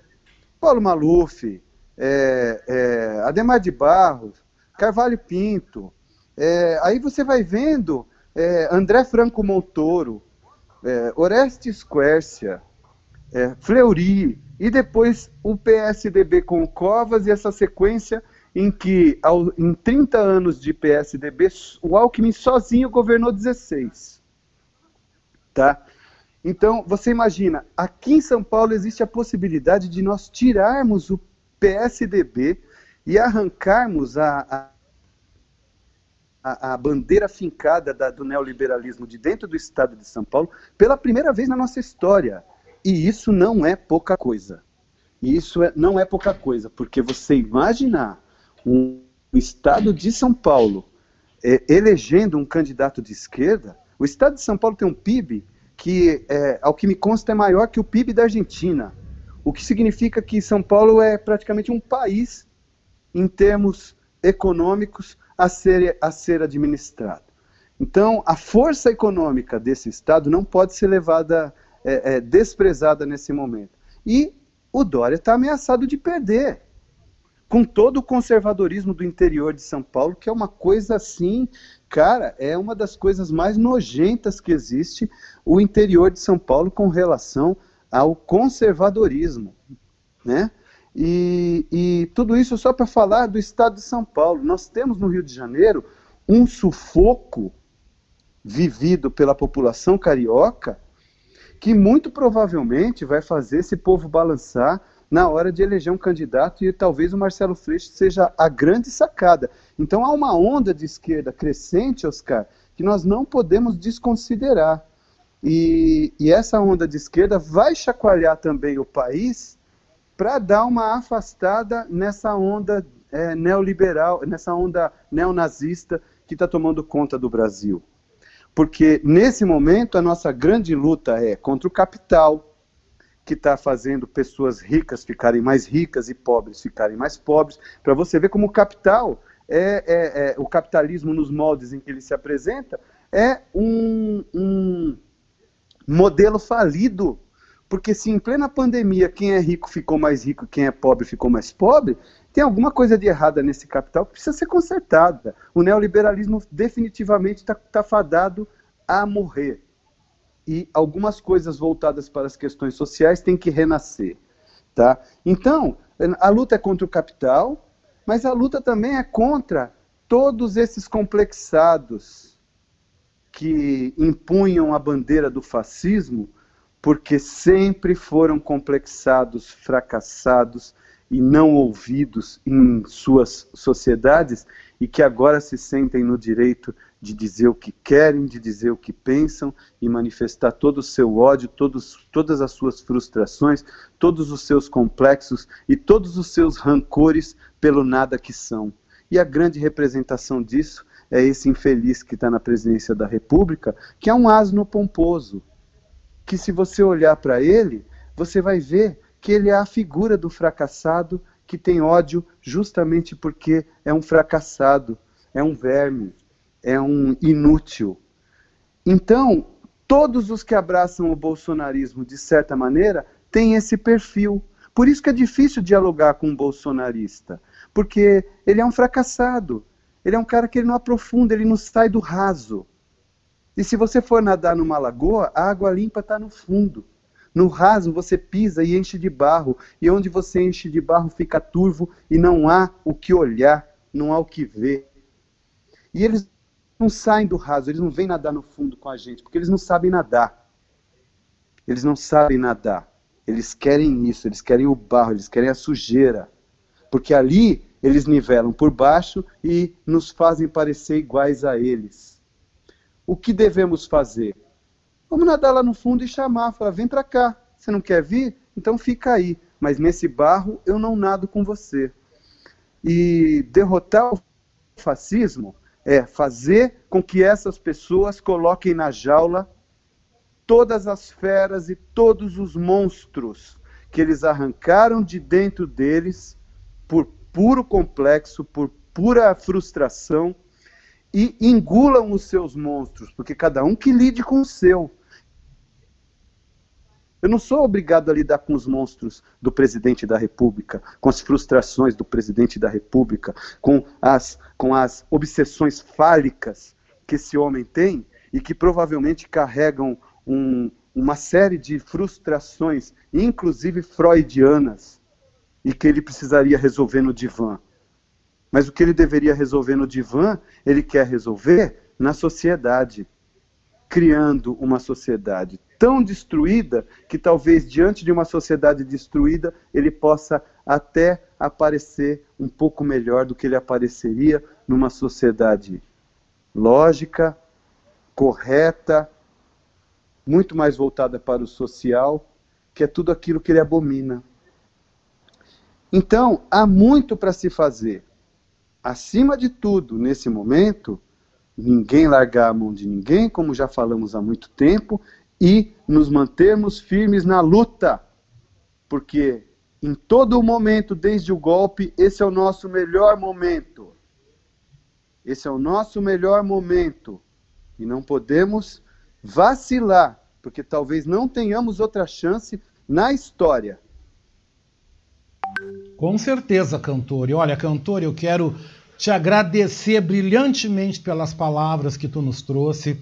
Paulo Maluf, é, é, Ademar de Barros, Carvalho Pinto. É, aí você vai vendo é, André Franco Montoro, Orestes Quércia, Fleury, e depois o PSDB com Covas e essa sequência em que, ao, em 30 anos de PSDB, o Alckmin sozinho governou 16. Tá? Então, você imagina, aqui em São Paulo existe a possibilidade de nós tirarmos o PSDB e arrancarmos a, a, a bandeira fincada da, do neoliberalismo de dentro do estado de São Paulo pela primeira vez na nossa história. E isso não é pouca coisa. E isso é, não é pouca coisa, porque você imaginar um estado de São Paulo é, elegendo um candidato de esquerda, o estado de São Paulo tem um PIB que, é, ao que me consta, é maior que o PIB da Argentina. O que significa que São Paulo é praticamente um país em termos econômicos a ser, a ser administrado. Então, a força econômica desse Estado não pode ser levada, é, é, desprezada nesse momento. E o Dória está ameaçado de perder com todo o conservadorismo do interior de São Paulo, que é uma coisa assim, cara, é uma das coisas mais nojentas que existe o interior de São Paulo com relação ao conservadorismo, né? E, e tudo isso só para falar do estado de São Paulo. Nós temos no Rio de Janeiro um sufoco vivido pela população carioca que muito provavelmente vai fazer esse povo balançar na hora de eleger um candidato e talvez o Marcelo Freixo seja a grande sacada. Então há uma onda de esquerda crescente, Oscar, que nós não podemos desconsiderar. E, e essa onda de esquerda vai chacoalhar também o país para dar uma afastada nessa onda é, neoliberal, nessa onda neonazista que está tomando conta do Brasil. Porque nesse momento a nossa grande luta é contra o capital, que está fazendo pessoas ricas ficarem mais ricas e pobres ficarem mais pobres, para você ver como o capital, é, é, é, o capitalismo nos moldes em que ele se apresenta, é um, um modelo falido. Porque se em plena pandemia quem é rico ficou mais rico quem é pobre ficou mais pobre, tem alguma coisa de errada nesse capital que precisa ser consertada. O neoliberalismo definitivamente está tá fadado a morrer e algumas coisas voltadas para as questões sociais têm que renascer. Tá? Então, a luta é contra o capital, mas a luta também é contra todos esses complexados que impunham a bandeira do fascismo, porque sempre foram complexados, fracassados e não ouvidos em suas sociedades e que agora se sentem no direito de dizer o que querem, de dizer o que pensam e manifestar todo o seu ódio, todos, todas as suas frustrações, todos os seus complexos e todos os seus rancores pelo nada que são. E a grande representação disso é esse infeliz que está na presidência da República, que é um asno pomposo, que se você olhar para ele, você vai ver que ele é a figura do fracassado que tem ódio justamente porque é um fracassado, é um verme, é um inútil. Então, todos os que abraçam o bolsonarismo, de certa maneira, têm esse perfil. Por isso que é difícil dialogar com um bolsonarista, porque ele é um fracassado. Ele é um cara que ele não aprofunda, ele não sai do raso. E se você for nadar numa lagoa, a água limpa está no fundo. No raso você pisa e enche de barro, e onde você enche de barro fica turvo e não há o que olhar, não há o que ver. E eles não saem do raso, eles não vêm nadar no fundo com a gente, porque eles não sabem nadar. Eles não sabem nadar. Eles querem isso, eles querem o barro, eles querem a sujeira. Porque ali eles nivelam por baixo e nos fazem parecer iguais a eles. O que devemos fazer? Vamos nadar lá no fundo e chamar, falar: vem para cá. Você não quer vir? Então fica aí. Mas nesse barro eu não nado com você. E derrotar o fascismo é fazer com que essas pessoas coloquem na jaula todas as feras e todos os monstros que eles arrancaram de dentro deles por puro complexo, por pura frustração e engulam os seus monstros, porque cada um que lide com o seu. Eu não sou obrigado a lidar com os monstros do presidente da República, com as frustrações do presidente da República, com as, com as obsessões fálicas que esse homem tem e que provavelmente carregam um, uma série de frustrações, inclusive freudianas, e que ele precisaria resolver no divã. Mas o que ele deveria resolver no divã, ele quer resolver na sociedade, criando uma sociedade tão destruída que talvez diante de uma sociedade destruída ele possa até aparecer um pouco melhor do que ele apareceria numa sociedade lógica, correta, muito mais voltada para o social, que é tudo aquilo que ele abomina. Então, há muito para se fazer. Acima de tudo, nesse momento, ninguém largar a mão de ninguém, como já falamos há muito tempo, e nos mantermos firmes na luta, porque em todo momento, desde o golpe, esse é o nosso melhor momento. Esse é o nosso melhor momento. E não podemos vacilar, porque talvez não tenhamos outra chance na história. Com certeza, cantor. E olha, cantor, eu quero te agradecer brilhantemente pelas palavras que tu nos trouxe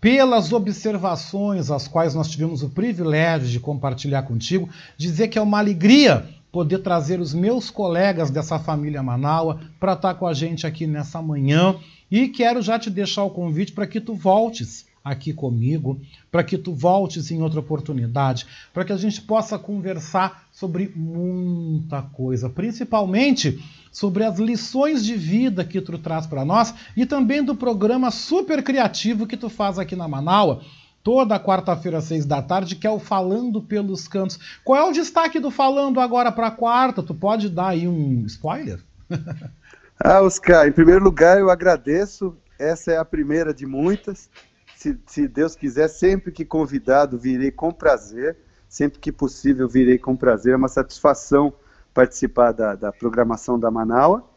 pelas observações as quais nós tivemos o privilégio de compartilhar contigo, dizer que é uma alegria poder trazer os meus colegas dessa família Manaua para estar com a gente aqui nessa manhã. E quero já te deixar o convite para que tu voltes aqui comigo, para que tu voltes em outra oportunidade, para que a gente possa conversar sobre muita coisa, principalmente sobre as lições de vida que tu traz para nós e também do programa super criativo que tu faz aqui na Manaua. Toda quarta-feira, às seis da tarde, que é o Falando pelos Cantos. Qual é o destaque do Falando agora para quarta? Tu pode dar aí um spoiler? *laughs* ah, Oscar, em primeiro lugar, eu agradeço. Essa é a primeira de muitas se, se Deus quiser, sempre que convidado, virei com prazer. Sempre que possível, virei com prazer. É uma satisfação participar da, da programação da Manaua.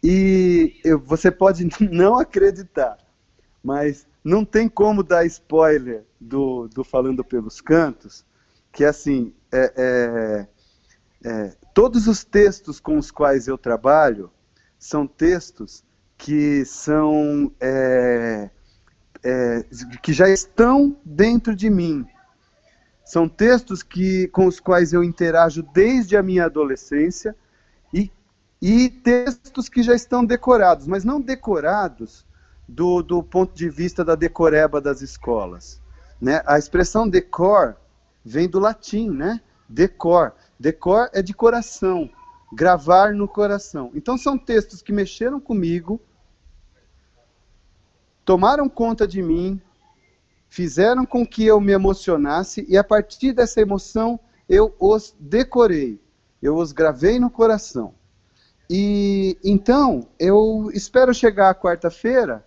E eu, você pode *laughs* não acreditar, mas não tem como dar spoiler do, do Falando pelos Cantos, que assim, é, é, é, todos os textos com os quais eu trabalho são textos que são é, que já estão dentro de mim. São textos que, com os quais eu interajo desde a minha adolescência e, e textos que já estão decorados, mas não decorados do, do ponto de vista da decoreba das escolas. Né? A expressão decor vem do latim, né? Decor. Decor é de coração, gravar no coração. Então são textos que mexeram comigo, tomaram conta de mim, fizeram com que eu me emocionasse e a partir dessa emoção eu os decorei, eu os gravei no coração. E então eu espero chegar à quarta-feira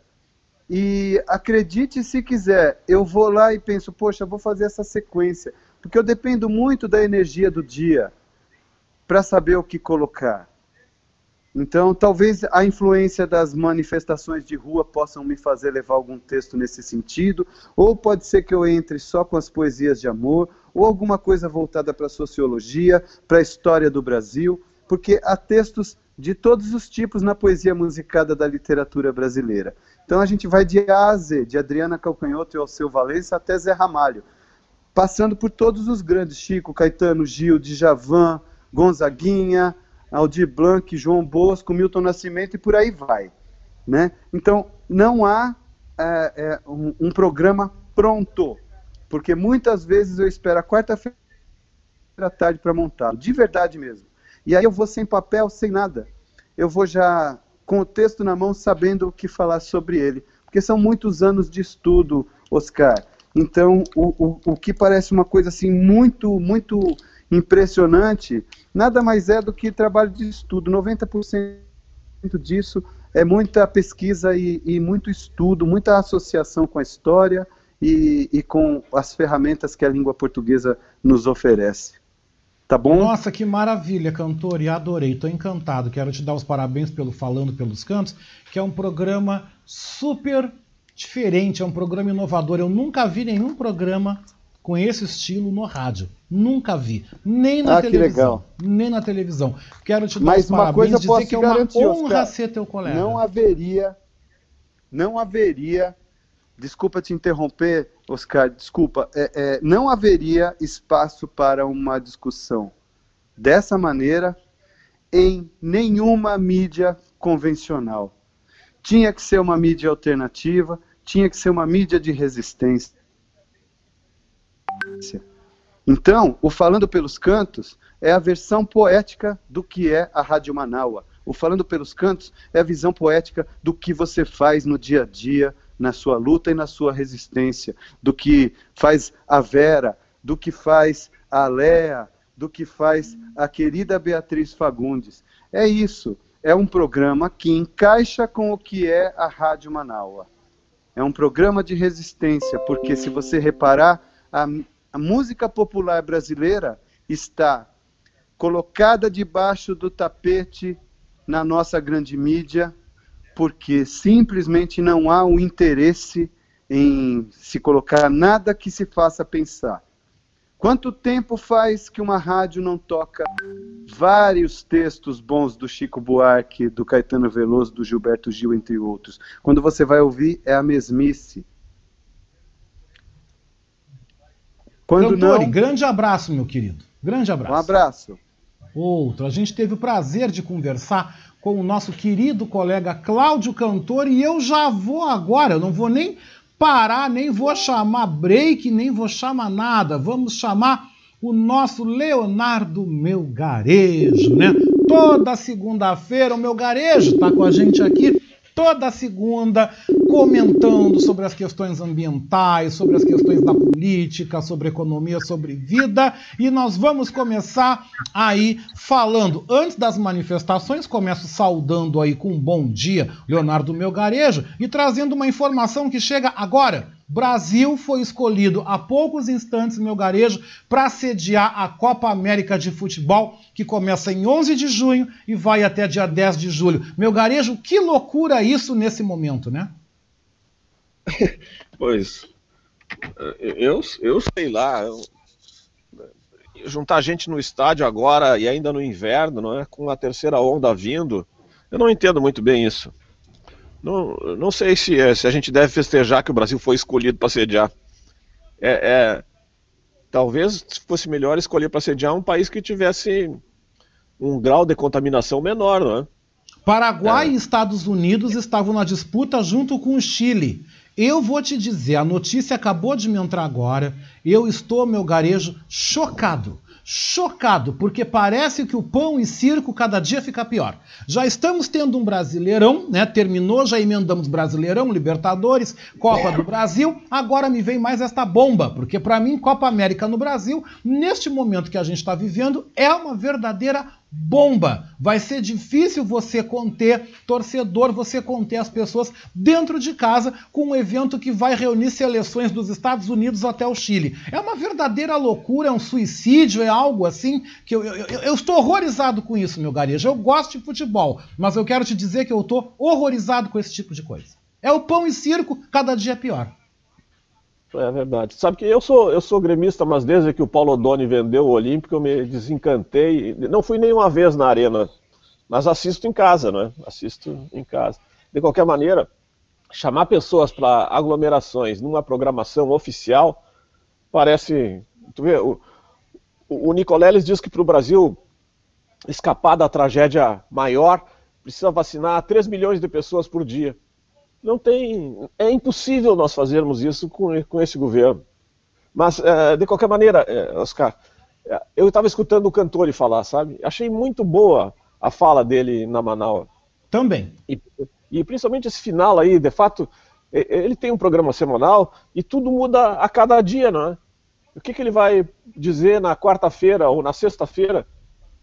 e acredite se quiser, eu vou lá e penso, poxa, vou fazer essa sequência, porque eu dependo muito da energia do dia para saber o que colocar. Então, talvez a influência das manifestações de rua possam me fazer levar algum texto nesse sentido, ou pode ser que eu entre só com as poesias de amor, ou alguma coisa voltada para a sociologia, para a história do Brasil, porque há textos de todos os tipos na poesia musicada da literatura brasileira. Então a gente vai de A a Z, de Adriana Calcanhoto e Alceu Valença até Zé Ramalho. passando por todos os grandes, Chico, Caetano, Gil, Djavan, Gonzaguinha, Aldir Blanc, João Bosco, Milton Nascimento e por aí vai. Né? Então, não há é, é, um, um, programa pronto, porque muitas vezes eu espero a quarta-feira à tarde para montá-lo, de verdade mesmo. E aí eu vou sem papel, sem nada. Eu vou já com o texto na mão, sabendo o que falar sobre ele. Porque são muitos anos de estudo, Oscar. Então, o, o, o que parece uma coisa assim muito, muito impressionante, nada mais é do que trabalho de estudo. 90% disso é muita pesquisa e, e, muito estudo, muita associação com a história e, e com as ferramentas que a língua portuguesa nos oferece. Tá bom? Nossa, que maravilha, cantor, e adorei, tô encantado. Quero te dar os parabéns pelo Falando pelos Cantos, que é um programa super diferente, é um programa inovador. Eu nunca vi nenhum programa com esse estilo no rádio. Nunca vi. Nem na ah, televisão. Nem na televisão. Quero te dar Mas os parabéns e dizer que é uma honra ser teu colega. Não haveria, não haveria, desculpa te interromper, Oscar, desculpa, é, é, não haveria espaço para uma discussão dessa maneira em nenhuma mídia convencional. Tinha que ser uma mídia alternativa, tinha que ser uma mídia de resistência. Então, o Falando pelos Cantos é a versão poética do que é a Rádio Manaua. O Falando pelos Cantos é a visão poética do que você faz no dia a dia, na sua luta e na sua resistência, do que faz a Vera, do que faz a Léa, do que faz a querida Beatriz Fagundes. É isso. É um programa que encaixa com o que é a Rádio Manaua. É um programa de resistência, porque se você reparar, a, a música popular brasileira está colocada debaixo do tapete na nossa grande mídia, porque simplesmente não há um interesse em se colocar nada que se faça pensar. Quanto tempo faz que uma rádio não toca vários textos bons do Chico Buarque, do Caetano Veloso, do Gilberto Gil, entre outros? Quando você vai ouvir, é a mesmice. Quando Cantore, não... grande abraço, meu querido. Grande abraço. Um abraço. Outro. A gente teve o prazer de conversar com o nosso querido colega Cláudio Cantor e eu já vou agora, eu não vou nem parar, nem vou chamar break, nem vou chamar nada. Vamos chamar o nosso Leonardo Melgarejo, né? Toda segunda-feira o Melgarejo está com a gente aqui toda segunda comentando sobre as questões ambientais, sobre as questões da política, sobre economia, sobre vida. E nós vamos começar aí falando. Antes das manifestações, começo saudando aí com um bom dia Leonardo Melgarejo e trazendo uma informação que chega agora Brasil foi escolhido há poucos instantes, meu garejo, para sediar a Copa América de Futebol, que começa em 11 de junho e vai até dia 10 de julho. Meu garejo, que loucura isso nesse momento, né? *laughs* Pois, eu, eu sei lá, eu, juntar gente no estádio agora e ainda no inverno, não é? com a terceira onda vindo, eu não entendo muito bem isso. Não, não sei se, é, se a gente deve festejar que o Brasil foi escolhido para sediar. É, é, talvez fosse melhor escolher para sediar um país que tivesse um grau de contaminação menor, não é? Paraguai é. e Estados Unidos estavam na disputa junto com o Chile. Eu vou te dizer, a notícia acabou de me entrar agora. Eu estou, meu garejo, chocado chocado, porque parece que o pão e circo cada dia fica pior. Já estamos tendo um Brasileirão, né? Terminou, já emendamos Brasileirão, Libertadores, Copa do Brasil. Agora me vem mais esta bomba, porque para mim Copa América no Brasil, neste momento que a gente está vivendo, é uma verdadeira bomba. Vai ser difícil você conter torcedor, você conter as pessoas dentro de casa com um evento que vai reunir seleções dos Estados Unidos até o Chile. É uma verdadeira loucura, é um suicídio, é algo assim que eu, eu, eu estou horrorizado com isso, meu garejo. Eu gosto de futebol, mas eu quero te dizer que eu estou horrorizado com esse tipo de coisa. É o pão e circo, cada dia é pior. É verdade. Sabe que eu sou, eu sou gremista, mas desde que o Paulo Odoni vendeu o Olímpico, eu me desencantei. Não fui nenhuma vez na arena, mas assisto em casa, não é? Assisto em casa. De qualquer maneira, chamar pessoas para aglomerações numa programação oficial parece. Tu vê, o, o Nicoleles diz que para o Brasil escapar da tragédia maior, precisa vacinar 3 milhões de pessoas por dia. Não tem. É impossível nós fazermos isso com, com esse governo. Mas, é, de qualquer maneira, é, Oscar, é, eu estava escutando o cantor falar, sabe? Achei muito boa a fala dele na Manaus. Também. E, e principalmente esse final aí, de fato, ele tem um programa semanal e tudo muda a cada dia, não é? O que, que ele vai dizer na quarta-feira ou na sexta-feira?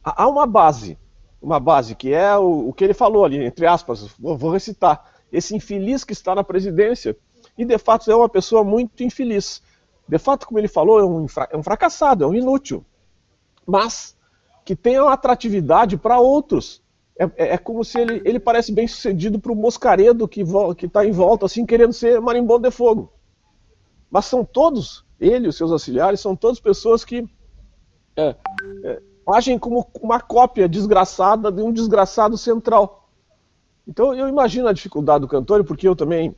Há uma base, uma base que é o, o que ele falou ali, entre aspas, vou, vou recitar. Esse infeliz que está na presidência, e de fato é uma pessoa muito infeliz. De fato, como ele falou, é um, é um fracassado, é um inútil. Mas que tem uma atratividade para outros. É, é, é, como se ele, ele parece bem sucedido para o Moscaredo que está em volta, assim, querendo ser marimbondo de fogo. Mas são todos, ele e os seus auxiliares, são todas pessoas que é, é, agem como uma cópia desgraçada de um desgraçado central. Então eu imagino a dificuldade do cantor, porque eu também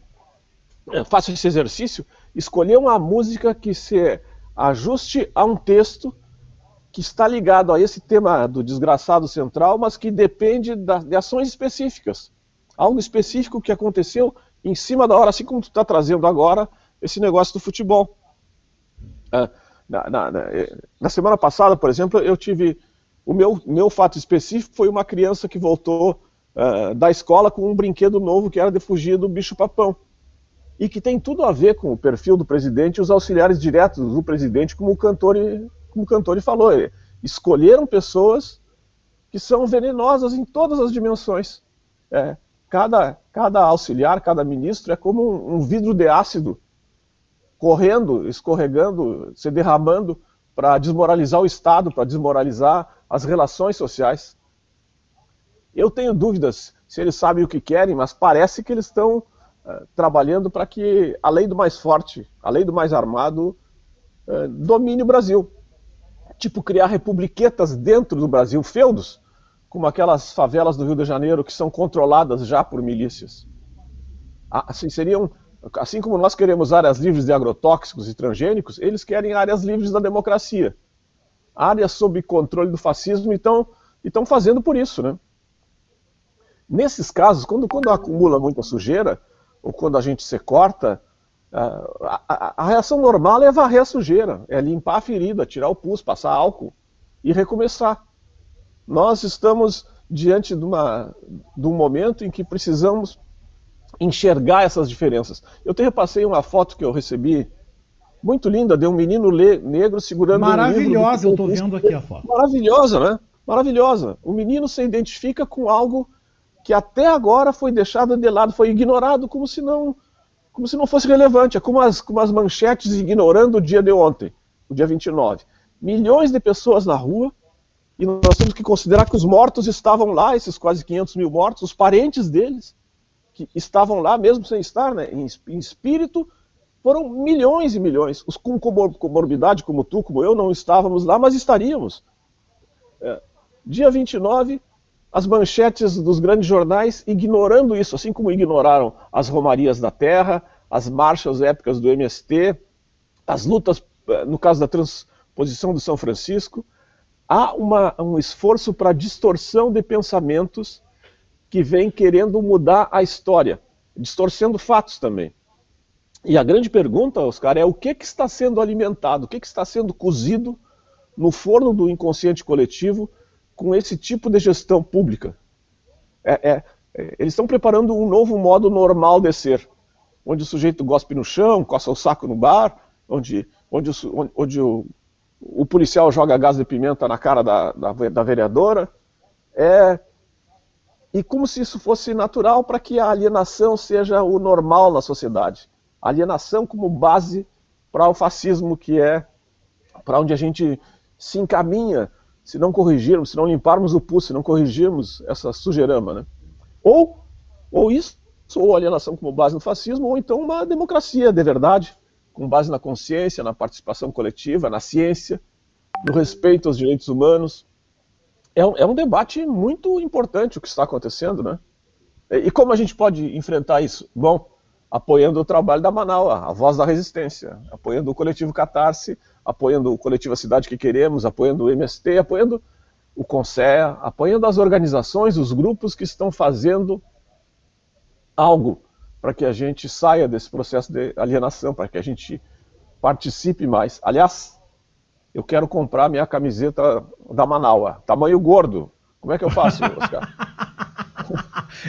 é, faço esse exercício, escolher uma música que se ajuste a um texto que está ligado a esse tema do desgraçado central, mas que depende de ações específicas. Algo específico que aconteceu em cima da hora, assim como tu está trazendo agora esse negócio do futebol. É, na, na, na, é, na, semana passada, por exemplo, eu tive. O meu, meu fato específico foi uma criança que voltou uh, da escola com um brinquedo novo que era de fugir do bicho-papão. E que tem tudo a ver com o perfil do presidente e os auxiliares diretos do presidente, como o cantor como o cantor falou, escolheram pessoas que são venenosas em todas as dimensões. É, cada, cada auxiliar, cada ministro é como um, um vidro de ácido correndo, escorregando, se derramando para desmoralizar o Estado, para desmoralizar as relações sociais. Eu tenho dúvidas se eles sabem o que querem, mas parece que eles estão uh, trabalhando para que a lei do mais forte, a lei do mais armado, uh, domine o Brasil tipo criar republiquetas dentro do Brasil, feudos, como aquelas favelas do Rio de Janeiro que são controladas já por milícias. Ah, assim, seriam, assim como nós queremos áreas livres de agrotóxicos e transgênicos, eles querem áreas livres da democracia. Áreas sob controle do fascismo e estão fazendo por isso. Né? Nesses casos, quando, quando acumula muita sujeira, ou quando a gente se corta, a, a, a, reação normal é varrer a sujeira, é limpar a ferida, tirar o pus, passar álcool e recomeçar. Nós estamos diante de, uma, de um momento em que precisamos enxergar essas diferenças. Eu te repassei uma foto que eu recebi muito linda de um menino negro segurando Maravilhosa, um eu estou vendo aqui a foto. Maravilhosa, né? Maravilhosa. O menino se identifica com algo que até agora foi deixado de lado, foi ignorado como se não como se não fosse relevante. É como as, como as manchetes ignorando o dia de ontem, o dia 29. Milhões de pessoas na rua, e nós temos que considerar que os mortos estavam lá, esses quase 500 mil mortos, os parentes deles, que estavam lá, mesmo sem estar, né, em, em espírito, foram milhões e milhões. Os com comorbidade, como tu, como eu, não estávamos lá, mas estaríamos. É, dia 29, as manchetes dos grandes jornais ignorando isso, assim como ignoraram as romarias da terra, as marchas épicas do MST, as lutas, eh, no caso da transposição do São Francisco. Há uma, um esforço para distorção de pensamentos que vem querendo mudar a história, distorcendo fatos também. E a grande pergunta, Oscar, é o que, que está sendo alimentado, o que, que está sendo cozido no forno do inconsciente coletivo com esse tipo de gestão pública. É, é, é, eles estão preparando um novo modo normal de ser, onde o sujeito gospe no chão, coça o saco no bar, onde, onde, o, onde o, o policial joga gás de pimenta na cara da, da, da vereadora. É, e como se isso fosse natural para que a alienação seja o normal na sociedade. Alienação como base para o fascismo, que é para onde a gente se encaminha se não corrigirmos, se não limparmos o pulso, se não corrigirmos essa sujeirama. Né? Ou, ou isso, ou alienação como base no fascismo, ou então uma democracia de verdade, com base na consciência, na participação coletiva, na ciência, no respeito aos direitos humanos. É um, é um debate muito importante o que está acontecendo, né? E como a gente pode enfrentar isso? Bom, apoiando o trabalho da Manaus, a voz da resistência, apoiando o coletivo Catarse, apoiando o coletivo Cidade que Queremos, apoiando o MST, apoiando o CONSEA, apoiando as organizações, os grupos que estão fazendo algo para que a gente saia desse processo de alienação, para que a gente participe mais. Aliás, eu quero comprar minha camiseta da Manaus, tamanho gordo. Como é que eu faço, Oscar? *laughs*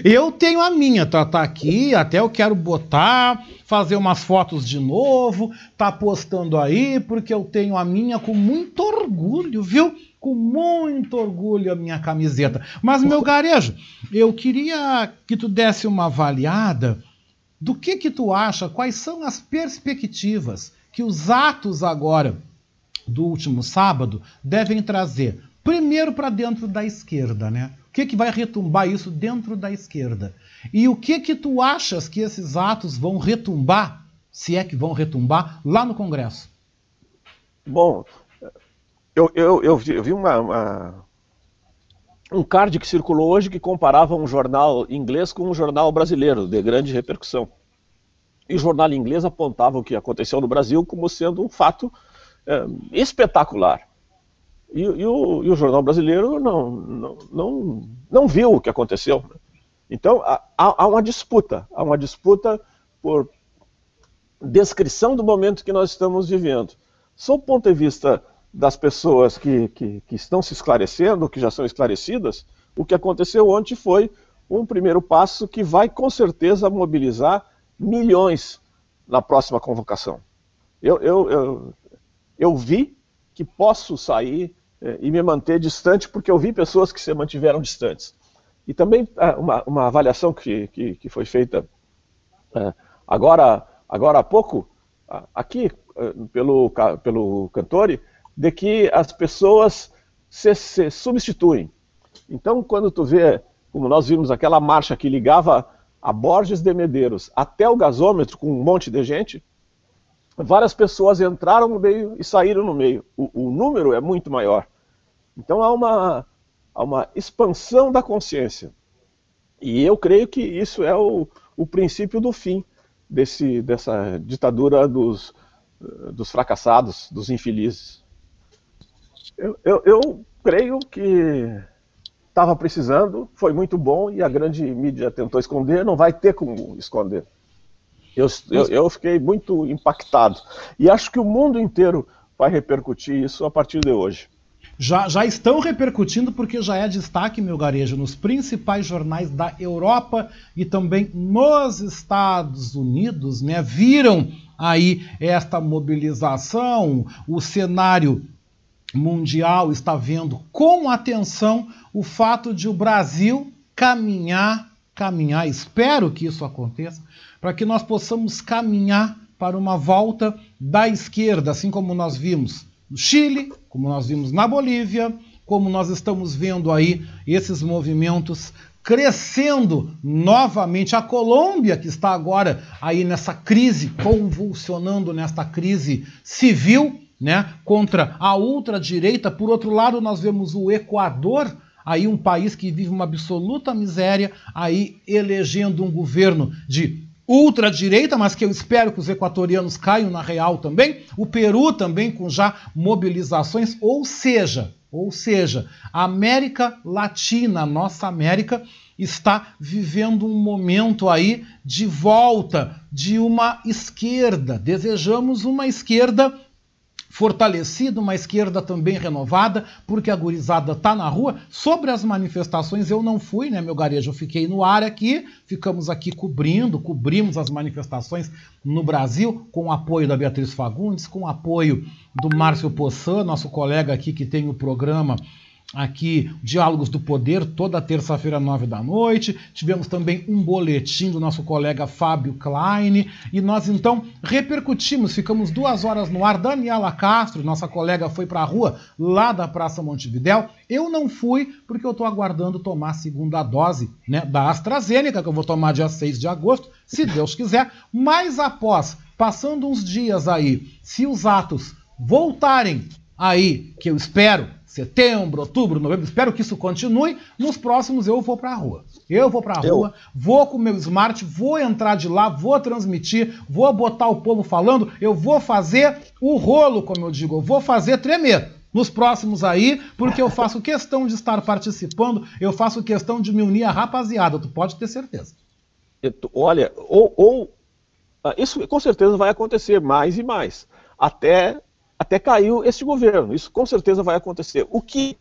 Eu tenho a minha, tá, tá aqui, até eu quero botar, fazer umas fotos de novo, tá postando aí, porque eu tenho a minha com muito orgulho, viu? Com muito orgulho a minha camiseta. Mas, meu garejo, eu queria que tu desse uma avaliada do que que tu acha, quais são as perspectivas que os atos agora do último sábado devem trazer. Primeiro para dentro da esquerda, né? Que, que vai retumbar isso dentro da esquerda? E o que que tu achas que esses atos vão retumbar, se é que vão retumbar, lá no Congresso? Bom, eu, eu, eu vi, eu vi uma, uma, um card que circulou hoje que comparava um jornal inglês com um jornal brasileiro, de grande repercussão. E o jornal inglês apontava o que aconteceu no Brasil como sendo um fato é, espetacular. E, e, o, e o, jornal brasileiro não, não, não, não viu o que aconteceu. Então há, há uma disputa, há uma disputa por descrição do momento que nós estamos vivendo. Sob o ponto de vista das pessoas que, que, que estão se esclarecendo, que já são esclarecidas, o que aconteceu ontem foi um primeiro passo que vai com certeza mobilizar milhões na próxima convocação. Eu, eu, eu, eu vi que posso sair é, e me manter distante, porque eu vi pessoas que se mantiveram distantes. E também é, uma, uma avaliação que, que, que, foi feita é, agora, agora há pouco, aqui, pelo, pelo Cantore, de que as pessoas se, se substituem. Então, quando tu vê, como nós vimos aquela marcha que ligava a Borges de Medeiros até o gasômetro com um monte de gente, várias pessoas entraram no meio e saíram no meio. O, o número é muito maior. Então há uma, há uma expansão da consciência. E eu creio que isso é o, o princípio do fim desse, dessa ditadura dos, dos fracassados, dos infelizes. Eu, eu, eu creio que estava precisando, foi muito bom e a grande mídia tentou esconder, não vai ter como esconder. Eu, eu, eu, fiquei muito impactado. E acho que o mundo inteiro vai repercutir isso a partir de hoje. Já, já estão repercutindo porque já é destaque, meu garejo, nos principais jornais da Europa e também nos Estados Unidos, né? Viram aí esta mobilização, o cenário mundial está vendo com atenção o fato de o Brasil caminhar, caminhar, espero que isso aconteça, para que nós possamos caminhar para uma volta da esquerda, assim como nós vimos no Chile, como nós vimos na Bolívia, como nós estamos vendo aí esses movimentos crescendo novamente. A Colômbia, que está agora aí nessa crise, convulsionando nesta crise civil, né, contra a ultradireita. Por outro lado, nós vemos o Equador, aí um país que vive uma absoluta miséria, aí elegendo um governo de ultradireita, mas que eu espero que os equatorianos caiam na real também, o Peru também com já mobilizações, ou seja, ou seja, a América Latina, nossa América, está vivendo um momento aí de volta de uma esquerda. Desejamos uma esquerda fortalecida, uma esquerda também renovada, porque a gurizada tá na rua. Sobre as manifestações eu não fui, né, meu garejo? Eu fiquei no ar aqui, ficamos aqui cobrindo, cobrimos as manifestações no Brasil, com o apoio da Beatriz Fagundes, com o apoio do Márcio Poçan, nosso colega aqui que tem o programa aqui Diálogos do Poder, toda terça-feira, nove da noite. Tivemos também um boletim do nosso colega Fábio Klein. E nós então repercutimos, ficamos duas horas no ar. Daniela Castro, nossa colega, foi para a rua lá da Praça Montevidéu. Eu não fui porque eu estou aguardando tomar a segunda dose né, da AstraZeneca, que eu vou tomar dia 6 de agosto, se Deus quiser. Mas após, passando uns dias aí, se os atos voltarem aí, que eu espero setembro, outubro, novembro, espero que isso continue. Nos próximos eu vou para a rua. Eu vou para a rua, vou com o meu smart, vou entrar de lá, vou transmitir, vou botar o povo falando, eu vou fazer o rolo, como eu digo, eu vou fazer tremer nos próximos aí, porque eu faço questão de estar participando, eu faço questão de me unir à rapaziada, tu pode ter certeza. Olha, ou, ou ah, isso com certeza vai acontecer mais e mais, até até caiu este governo. Isso com certeza vai acontecer. O que,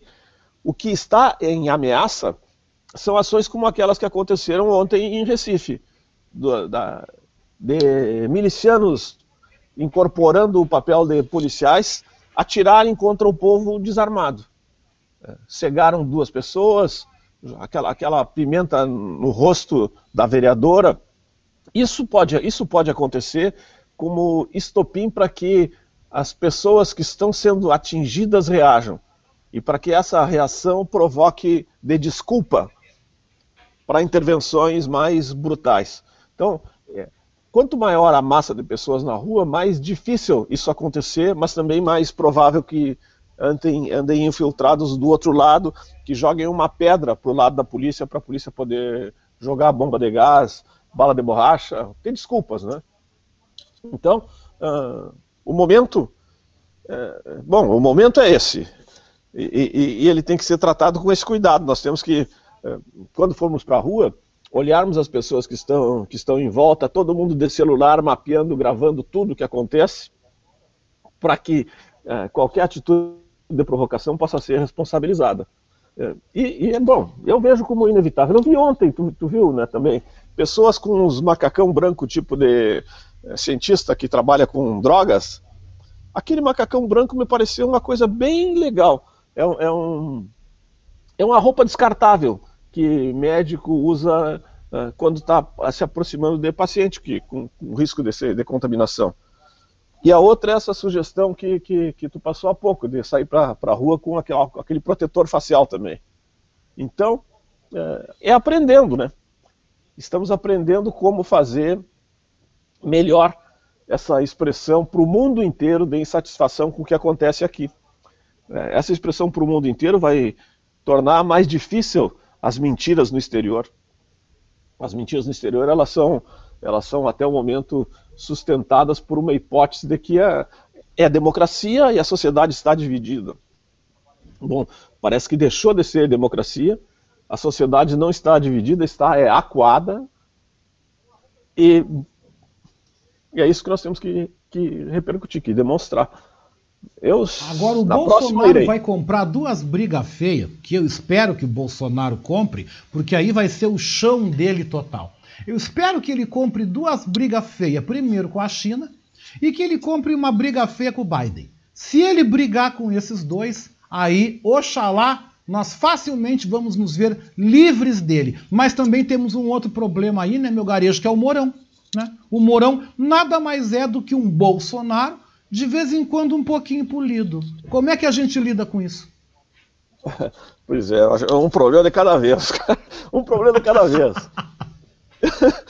o que está em ameaça são ações como aquelas que aconteceram ontem em Recife, do, da, de milicianos incorporando o papel de policiais atirarem contra o povo desarmado. É, cegaram duas pessoas, aquela, aquela pimenta no rosto da vereadora. Isso pode, isso pode acontecer como estopim para que as pessoas que estão sendo atingidas reajam e para que essa reação provoque de desculpa para intervenções mais brutais. Então, é, quanto maior a massa de pessoas na rua, mais difícil isso acontecer, mas também mais provável que andem, andem infiltrados do outro lado, que joguem uma pedra para o lado da polícia para a polícia poder jogar bomba de gás, bala de borracha, tem desculpas, né? Então, uh, o momento, é, bom, o momento é esse. E, e, e, ele tem que ser tratado com esse cuidado. Nós temos que, é, quando formos para a rua, olharmos as pessoas que estão, que estão em volta, todo mundo de celular, mapeando, gravando tudo o que acontece, para que é, qualquer atitude de provocação possa ser responsabilizada. É, e, é bom, eu vejo como inevitável. Eu vi ontem, tu, tu viu, né, também, pessoas com uns macacão branco, tipo de cientista que trabalha com drogas, aquele macacão branco me pareceu uma coisa bem legal. É, é, um, é uma roupa descartável que médico usa uh, quando está se aproximando de paciente que, com, com risco de, ser, de contaminação. E a outra é essa sugestão que, que, que tu passou há pouco, de sair para a rua com aquele, aquele protetor facial também. Então, é, é aprendendo, né? Estamos aprendendo como fazer melhor essa expressão para o mundo inteiro de insatisfação com o que acontece aqui. É, essa expressão para o mundo inteiro vai tornar mais difícil as mentiras no exterior. As mentiras no exterior elas são, elas são até o momento sustentadas por uma hipótese de que é, é democracia e a sociedade está dividida. Bom, parece que deixou de ser democracia, a sociedade não está dividida, está é, acuada e e é isso que nós temos que, que repercutir, que demonstrar. Eu, Agora o Bolsonaro vai comprar duas brigas feias, que eu espero que o Bolsonaro compre, porque aí vai ser o chão dele total. Eu espero que ele compre duas brigas feias, primeiro com a China, e que ele compre uma briga feia com o Biden. Se ele brigar com esses dois, aí, oxalá, nós facilmente vamos nos ver livres dele. Mas também temos um outro problema aí, né, meu garejo, que é o Mourão. Né? O Mourão nada mais é do que um Bolsonaro, de vez em quando um pouquinho polido. Como é que a gente lida com isso? *laughs* Pois é, um problema de cada vez. um problema de cada vez. *laughs*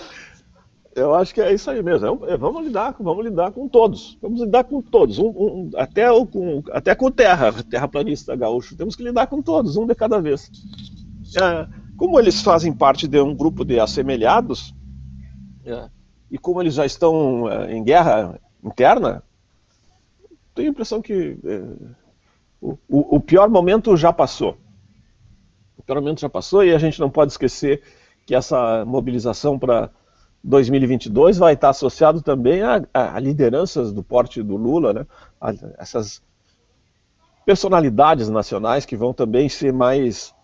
Eu acho que é isso aí mesmo. É, vamos lidar, vamos lidar com todos. Vamos lidar com todos. Um, um, até, o, com, até com terra, terraplanista gaúcho. Temos que lidar com todos, um de cada vez. É, como eles fazem parte de um grupo de assemelhados, é, e como eles já estão uh, em guerra interna, tenho a impressão que uh, o, o, pior momento já passou. O pior momento já passou e a gente não pode esquecer que essa mobilização para 2022 vai estar associado também a, a, a, lideranças do porte do Lula, né? A, essas personalidades nacionais que vão também ser mais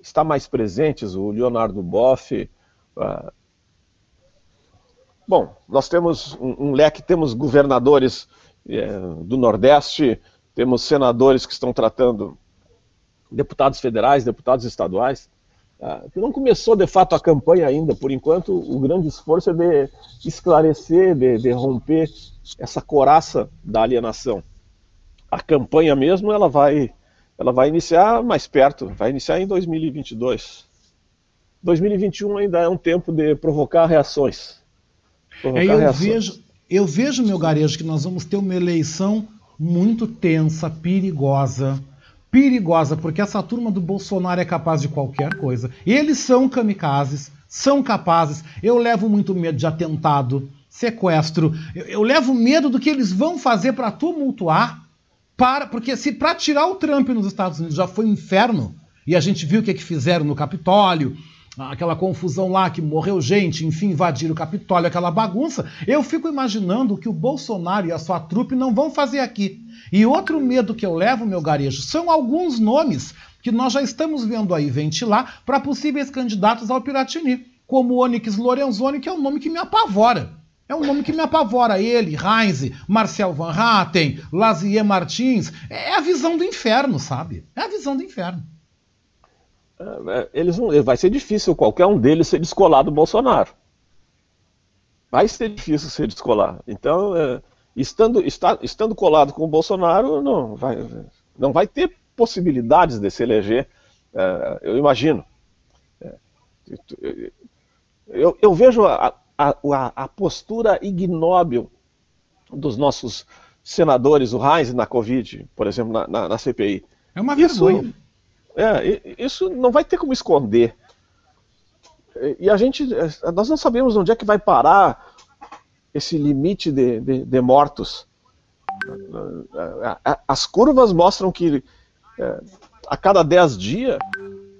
estar mais presentes, o Leonardo Boff, uh, Bom, nós temos um, um leque, temos governadores é, do Nordeste, temos senadores que estão tratando deputados federais, deputados estaduais. Ah, que não começou de fato a campanha ainda, por enquanto o grande esforço é de esclarecer, de, de romper essa coraça da alienação. A campanha mesmo ela vai, ela vai iniciar mais perto, vai iniciar em 2022. 2021 ainda é um tempo de provocar reações. É, eu, vejo, eu vejo, meu garejo, que nós vamos ter uma eleição muito tensa, perigosa, perigosa, porque essa turma do Bolsonaro é capaz de qualquer coisa. Eles são kamikazes, são capazes. Eu levo muito medo de atentado, sequestro. Eu, eu levo medo do que eles vão fazer para tumultuar, para, porque se para tirar o Trump nos Estados Unidos já foi um inferno, e a gente viu o que, é que fizeram no Capitólio, aquela confusão lá que morreu gente, enfim, invadiram o Capitólio, aquela bagunça. Eu fico imaginando que o Bolsonaro e a sua trupe não vão fazer aqui. E outro medo que eu levo, meu garejo, são alguns nomes que nós já estamos vendo aí ventilar para possíveis candidatos ao Piratini, como Onyx Lorenzoni, que é um nome que me apavora. É um nome que me apavora. Ele, Heinz, Marcel Van Hatten, Lazier Martins. É a visão do inferno, sabe? É a visão do inferno. É, eles não, vai ser difícil qualquer um deles ser descolado do Bolsonaro. Vai ser difícil ser descolado. Então, é, estando, está, estando colado com o Bolsonaro, não vai, não vai ter possibilidades de se eleger, é, eu imagino. É, eu, eu, vejo a, a, a, postura ignóbil dos nossos senadores, o Heinz na Covid, por exemplo, na, na, na CPI. É uma vergonha. Isso, é, isso não vai ter como esconder. E a gente, nós não sabemos onde é que vai parar esse limite de, de, de mortos. As curvas mostram que é, a cada 10 dias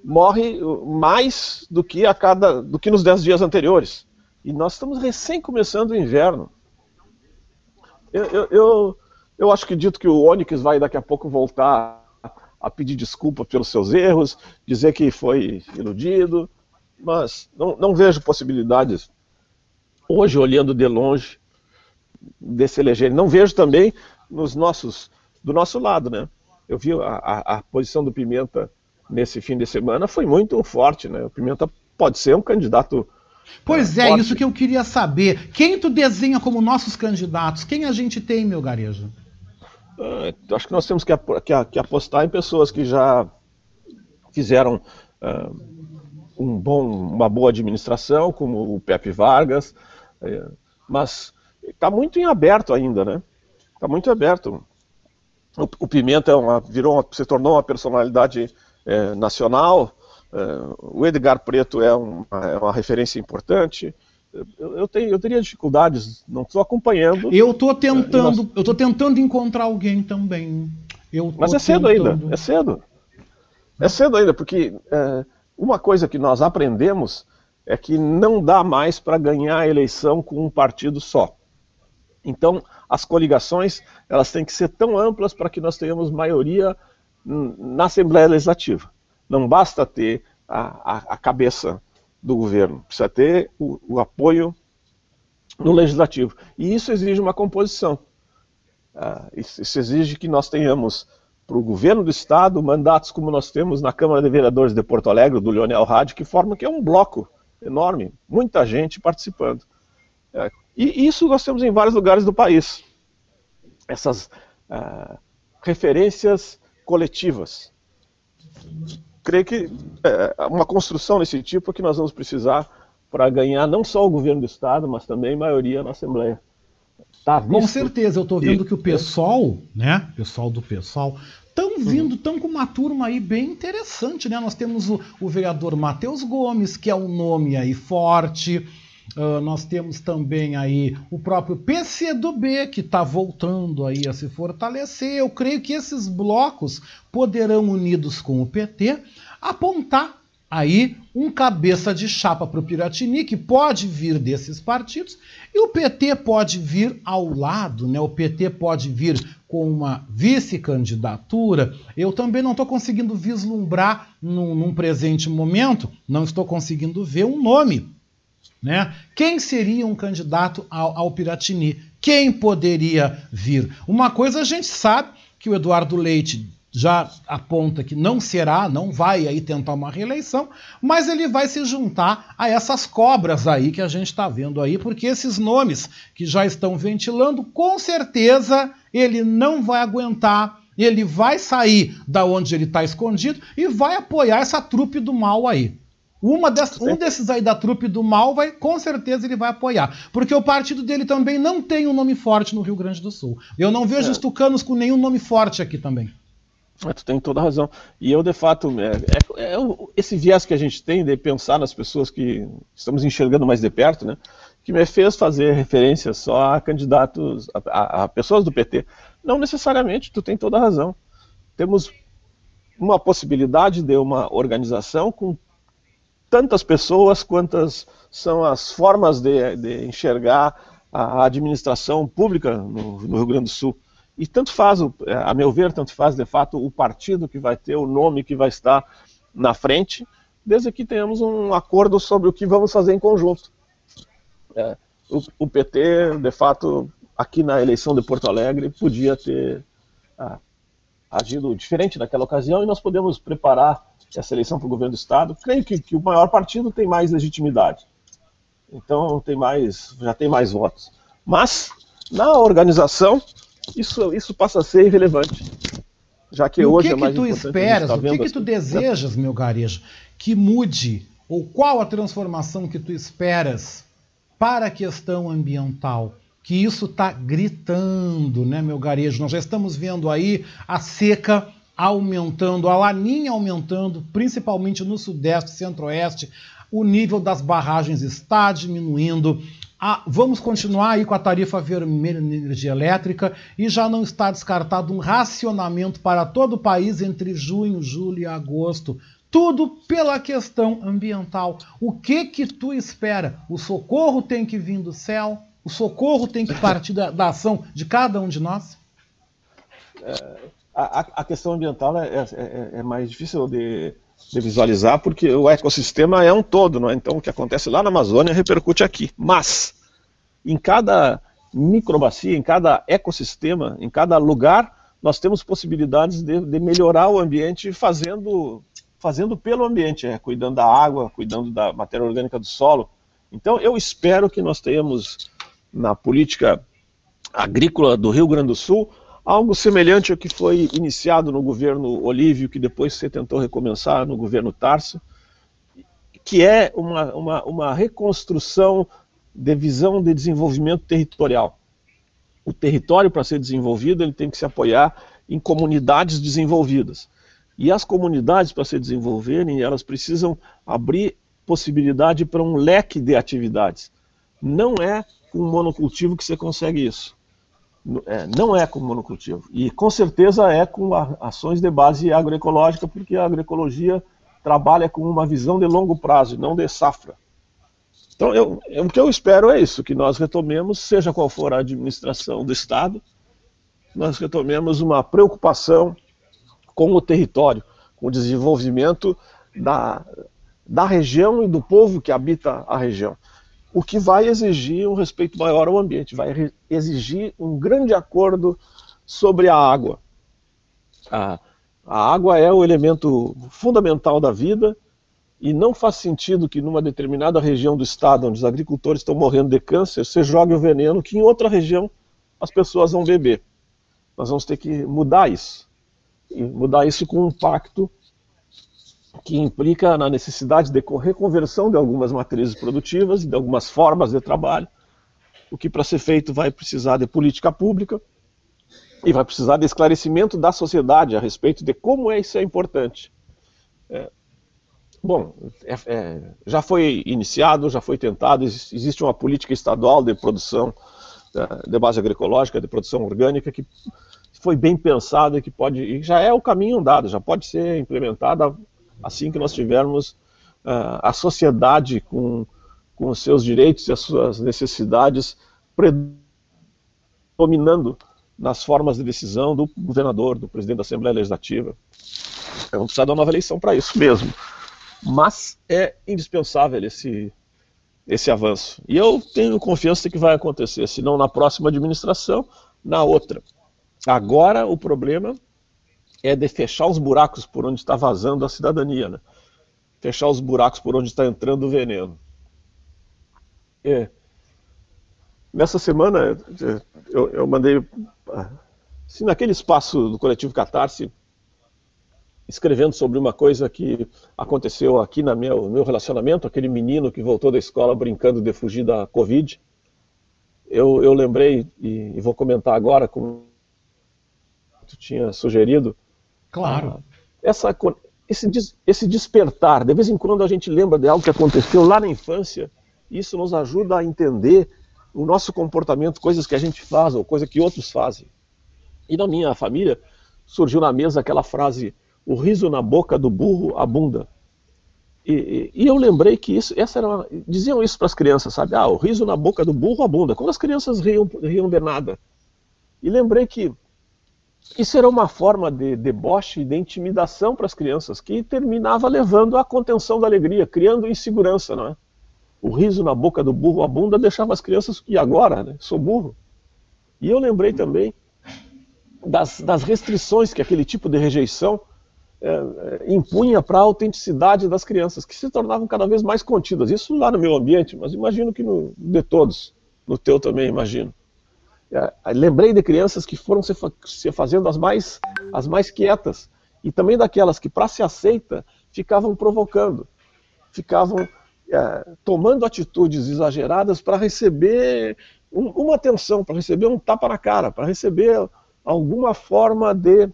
morre mais do que a cada do que nos 10 dias anteriores. E nós estamos recém começando o inverno. Eu, eu, eu, eu acho que dito que o Onyx vai daqui a pouco voltar a pedir desculpa pelos seus erros, dizer que foi iludido, mas não, não vejo possibilidades hoje, olhando de longe, desse eleger. Não vejo também nos nossos, do nosso lado, né? Eu vi a, a, a posição do Pimenta nesse fim de semana foi muito forte, né? O Pimenta pode ser um candidato Pois é, é isso que eu queria saber. Quem tu desenha como nossos candidatos? Quem a gente tem, meu garejo? Uh, acho que nós temos que, que, que, apostar em pessoas que já fizeram uh, um bom, uma boa administração, como o Pepe Vargas, uh, mas está muito em aberto ainda, né? Está muito aberto. O, o Pimenta é uma, virou uma, se tornou uma personalidade é, nacional. É, o Edgar Preto é é uma referência importante eu, eu, tenho, eu teria dificuldades, não estou acompanhando. Eu estou tentando, eu tô tentando encontrar alguém também. Eu Mas é cedo tentando... ainda, é cedo. É cedo ainda, porque é, uma coisa que nós aprendemos é que não dá mais para ganhar a eleição com um partido só. Então, as coligações elas têm que ser tão amplas para que nós tenhamos maioria na Assembleia Legislativa. Não basta ter a, a, a cabeça do governo, precisa ter o, o apoio no legislativo. E isso exige uma composição. Uh, isso, isso, exige que nós tenhamos para o governo do Estado mandatos como nós temos na Câmara de Vereadores de Porto Alegre, do Leonel Rádio, que forma que é um bloco enorme, muita gente participando. Uh, e isso nós temos em vários lugares do país. Essas uh, referências coletivas creio que é, uma construção desse tipo é que nós vamos precisar para ganhar não só o governo do Estado, mas também maioria na Assembleia. Tá com certeza, eu estou vendo e, que o pessoal, né, pessoal do pessoal, estão uhum. vindo, estão com uma turma aí bem interessante, né? Nós temos o, o vereador Matheus Gomes, que é um nome aí forte, Uh, nós temos também aí o próprio PCdoB que está voltando aí a se fortalecer. Eu creio que esses blocos poderão, unidos com o PT, apontar aí um cabeça de chapa para o Piratini, que pode vir desses partidos, e o PT pode vir ao lado, né? O PT pode vir com uma vice-candidatura. Eu também não estou conseguindo vislumbrar num, num presente momento, não estou conseguindo ver um nome né? Quem seria um candidato ao, ao Piratini? Quem poderia vir? Uma coisa a gente sabe que o Eduardo Leite já aponta que não será, não vai aí tentar uma reeleição, mas ele vai se juntar a essas cobras aí que a gente está vendo aí, porque esses nomes que já estão ventilando, com certeza ele não vai aguentar, ele vai sair da onde ele está escondido e vai apoiar essa trupe do mal aí. Uma dessas, um desses aí da trupe do mal vai, com certeza ele vai apoiar. Porque o partido dele também não tem um nome forte no Rio Grande do Sul. Eu não vejo é. os tucanos com nenhum nome forte aqui também. Mas tu tem toda a razão. E eu, de fato, é, é, é, esse viés que a gente tem de pensar nas pessoas que estamos enxergando mais de perto, né, que me fez fazer referência só a candidatos, a, a, a pessoas do PT. Não necessariamente, tu tem toda a razão. Temos uma possibilidade de uma organização com tantas pessoas quantas são as formas de, de enxergar a administração pública no, no, Rio Grande do Sul. E tanto faz, a meu ver, tanto faz de fato o partido que vai ter, o nome que vai estar na frente, desde que tenhamos um acordo sobre o que vamos fazer em conjunto. É, o, o, PT, de fato, aqui na eleição de Porto Alegre, podia ter ah, agido diferente naquela ocasião e nós podemos preparar essa eleição para o governo do Estado. Creio que, que o maior partido tem mais legitimidade. Então tem mais, já tem mais votos. Mas na organização isso, isso passa a ser irrelevante. Já que hoje que é mais que tu esperas, tá o que, que tu desejas, meu garejo, que mude ou qual a transformação que tu esperas para a questão ambiental? Que isso está gritando, né, meu garejo? Nós já estamos vendo aí a seca aumentando, a laninha aumentando, principalmente no sudeste, centro-oeste, o nível das barragens está diminuindo. Ah, vamos continuar aí com a tarifa vermelha de energia elétrica e já não está descartado um racionamento para todo o país entre junho, julho e agosto tudo pela questão ambiental. O que que tu espera? O socorro tem que vir do céu? O socorro tem que partir da, da ação de cada um de nós? É, a, a, questão ambiental é, é, é, é mais difícil de, de, visualizar porque o ecossistema é um todo, não é? então o que acontece lá na Amazônia repercute aqui. Mas em cada microbacia, em cada ecossistema, em cada lugar, nós temos possibilidades de, de melhorar o ambiente fazendo fazendo pelo ambiente, é, cuidando da água, cuidando da matéria orgânica do solo. Então, eu espero que nós tenhamos na política agrícola do Rio Grande do Sul algo semelhante ao que foi iniciado no governo Olívio, que depois se tentou recomeçar no governo Tarso, que é uma, uma, uma reconstrução de visão de desenvolvimento territorial. O território, para ser desenvolvido, ele tem que se apoiar em comunidades desenvolvidas. E as comunidades, para se desenvolverem, elas precisam abrir possibilidade para um leque de atividades. Não é com monocultivo que você consegue isso. É, não é com monocultivo. E com certeza é com ações de base agroecológica, porque a agroecologia trabalha com uma visão de longo prazo, não de safra. Então, eu, eu, o que eu espero é isso, que nós retomemos, seja qual for a administração do Estado, nós retomemos uma preocupação com o território, com o desenvolvimento da, da região e do povo que habita a região. O que vai exigir um respeito maior ao ambiente, vai exigir um grande acordo sobre a água. A, a água é o elemento fundamental da vida e não faz sentido que numa determinada região do estado, onde os agricultores estão morrendo de câncer, você jogue o veneno que em outra região as pessoas vão beber. Nós vamos ter que mudar isso e mudar isso com um pacto que implica na necessidade de reconversão de algumas matrizes produtivas, de algumas formas de trabalho, o que para ser feito vai precisar de política pública e vai precisar de esclarecimento da sociedade a respeito de como é isso é importante. É, bom, é, é, já foi iniciado, já foi tentado, existe uma política estadual de produção é, de base agroecológica, de produção orgânica, que foi bem pensada e que pode, e já é o caminho andado, já pode ser implementada assim que nós tivermos uh, a sociedade com, com os seus direitos e as suas necessidades predominando nas formas de decisão do governador, do presidente da Assembleia Legislativa. Vamos precisar de uma nova eleição para isso mesmo. Mas é indispensável esse, esse avanço. E eu tenho confiança que vai acontecer, se não na próxima administração, na outra. Agora o problema é de fechar os buracos por onde está vazando a cidadania, né? Fechar os buracos por onde está entrando o veneno. É. Nessa semana eu, eu mandei, assim, naquele espaço do coletivo Catarse, escrevendo sobre uma coisa que aconteceu aqui no meu, meu relacionamento, aquele menino que voltou da escola brincando de fugir da Covid. Eu, eu lembrei, e, e vou comentar agora com tu tinha sugerido, Claro. Ah, essa, esse, esse despertar, de vez em quando a gente lembra de algo que aconteceu lá na infância, isso nos ajuda a entender o nosso comportamento, coisas que a gente faz ou coisas que outros fazem. E na minha família surgiu na mesa aquela frase: o riso na boca do burro abunda. E, e, e eu lembrei que isso, essa era uma, diziam isso para as crianças, sabe? Ah, o riso na boca do burro abunda. Quando as crianças riam, riam de nada. E lembrei que isso era uma forma de deboche, de intimidação para as crianças, que terminava levando à contenção da alegria, criando insegurança, não é? O riso na boca do burro abunda deixava as crianças, e agora, né? Sou burro. E eu lembrei também das, das restrições que aquele tipo de rejeição é, impunha para a autenticidade das crianças, que se tornavam cada vez mais contidas. Isso lá no meu ambiente, mas imagino que no de todos, no teu também, imagino. É, lembrei de crianças que foram se, se fazendo as mais, as mais quietas, e também daquelas que, para se aceita, ficavam provocando, ficavam é, tomando atitudes exageradas para receber um, uma atenção, para receber um tapa na cara, para receber alguma forma de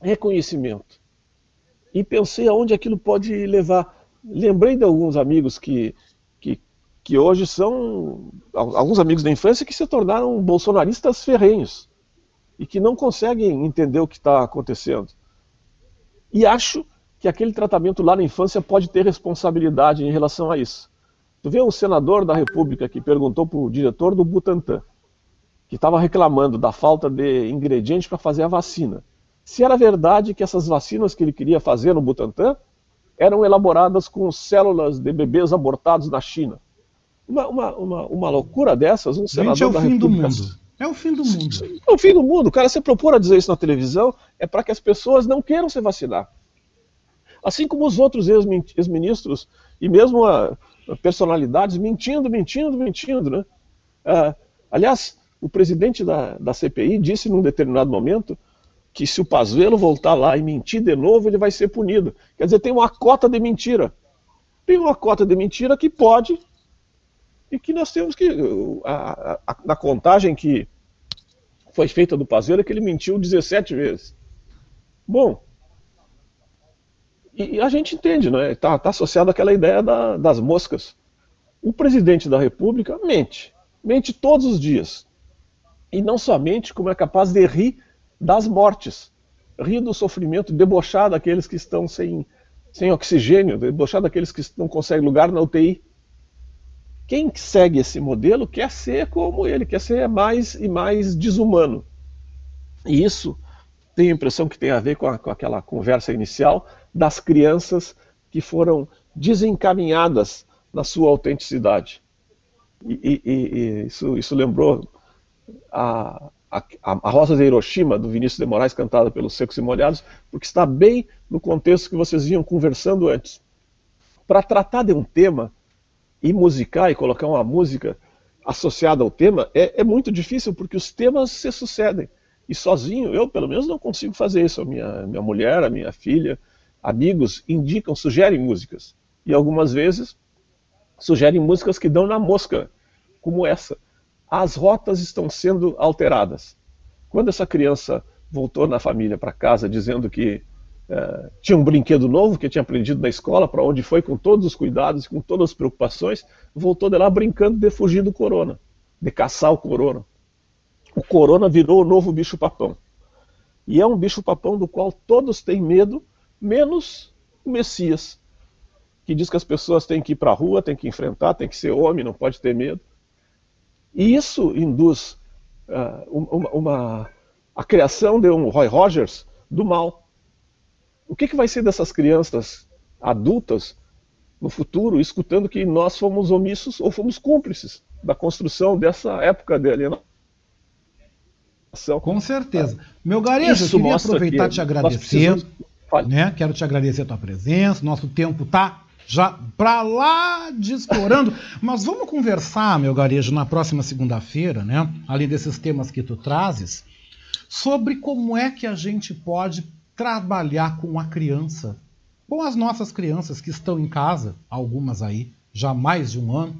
reconhecimento. E pensei aonde aquilo pode levar. Lembrei de alguns amigos que, que, hoje são alguns amigos da infância que se tornaram bolsonaristas ferrenhos e que não conseguem entender o que está acontecendo. E acho que aquele tratamento lá na infância pode ter responsabilidade em relação a isso. Tu vê um senador da República que perguntou para o diretor do Butantan que estava reclamando da falta de ingredientes para fazer a vacina. Se era verdade que essas vacinas que ele queria fazer no Butantan eram elaboradas com células de bebês abortados na China. Uma, uma, uma, uma loucura dessas, um senador Gente, é o da fim República... do mundo. É o fim do mundo. É o fim do mundo. O cara se propor a dizer isso na televisão é para que as pessoas não queiram se vacinar. Assim como os outros ex-ministros e mesmo a, a personalidades mentindo, mentindo, mentindo. Né? Ah, aliás, o presidente da, da CPI disse num determinado momento que se o Pazuello voltar lá e mentir de novo, ele vai ser punido. Quer dizer, tem uma cota de mentira. Tem uma cota de mentira que pode e que nós temos que. A, a, na contagem que foi feita do Pazuello é que ele mentiu 17 vezes. Bom, e, e a gente entende, não é? Está tá associado àquela ideia da, das moscas. O presidente da República mente. Mente todos os dias e não somente como é capaz de rir das mortes, rir do sofrimento, debochar daqueles que estão sem, sem oxigênio, debochar daqueles que não conseguem lugar na UTI. Quem segue esse modelo quer ser como ele, quer ser mais e mais desumano. E isso tenho a impressão que tem a ver com, a, com aquela conversa inicial das crianças que foram desencaminhadas na sua autenticidade. E, e, e isso, isso lembrou a, a, a Rosa de Hiroshima, do Vinícius de Moraes, cantada pelos Secos e Molhados, porque está bem no contexto que vocês vinham conversando antes. Para tratar de um tema e musicar e colocar uma música associada ao tema é, é, muito difícil porque os temas se sucedem. E sozinho, eu pelo menos não consigo fazer isso. A minha, minha mulher, a minha filha, amigos indicam, sugerem músicas. E algumas vezes sugerem músicas que dão na mosca, como essa as rotas estão sendo alteradas. Quando essa criança voltou na família para casa dizendo que é, tinha um brinquedo novo que tinha aprendido na escola, para onde foi com todos os cuidados, com todas as preocupações, voltou de lá brincando de fugir do corona, de caçar o corona. O corona virou o novo bicho-papão. E é um bicho-papão do qual todos têm medo, menos o Messias, que diz que as pessoas têm que ir para a rua, têm que enfrentar, têm que ser homem, não pode ter medo. E isso induz uh, uma, uma, a criação de um Roy Rogers do mal. O que, que vai ser dessas crianças adultas no futuro, escutando que nós fomos omissos ou fomos cúmplices da construção dessa época de alienação? Com certeza. Meu Garejo, eu queria aproveitar e te agradecer. Né? Quero te agradecer a tua presença. Nosso tempo está já para lá de explorando. *laughs* Mas vamos conversar, meu garejo, na próxima segunda-feira, né? Além desses temas que tu trazes, sobre como é que a gente pode trabalhar com a criança, com as nossas crianças que estão em casa, algumas aí, já mais de um ano.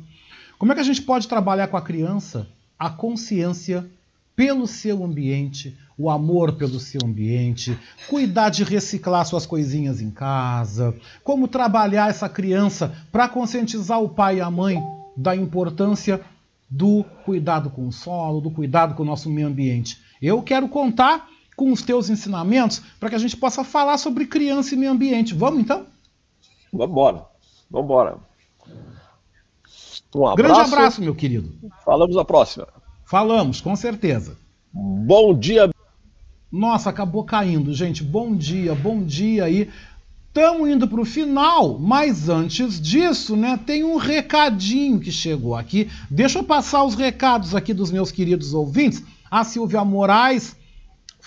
Como é que a gente pode trabalhar com a criança a consciência pelo seu ambiente, o amor pelo seu ambiente, cuidar de reciclar suas coisinhas em casa, como trabalhar essa criança para conscientizar o pai e a mãe da importância do cuidado com o solo, do cuidado com o nosso meio ambiente. Eu quero contar com os teus ensinamentos para que a gente possa falar sobre criança e meio ambiente. Vamos então? Vamos embora. Vamos embora. Um abraço. Grande abraço, meu querido. Falamos na próxima. Falamos, com certeza. Bom dia. Nossa, acabou caindo, gente. Bom dia, bom dia aí. Estamos indo para o final, mas antes disso, né, tem um recadinho que chegou aqui. Deixa eu passar os recados aqui dos meus queridos ouvintes. A Silvia Moraes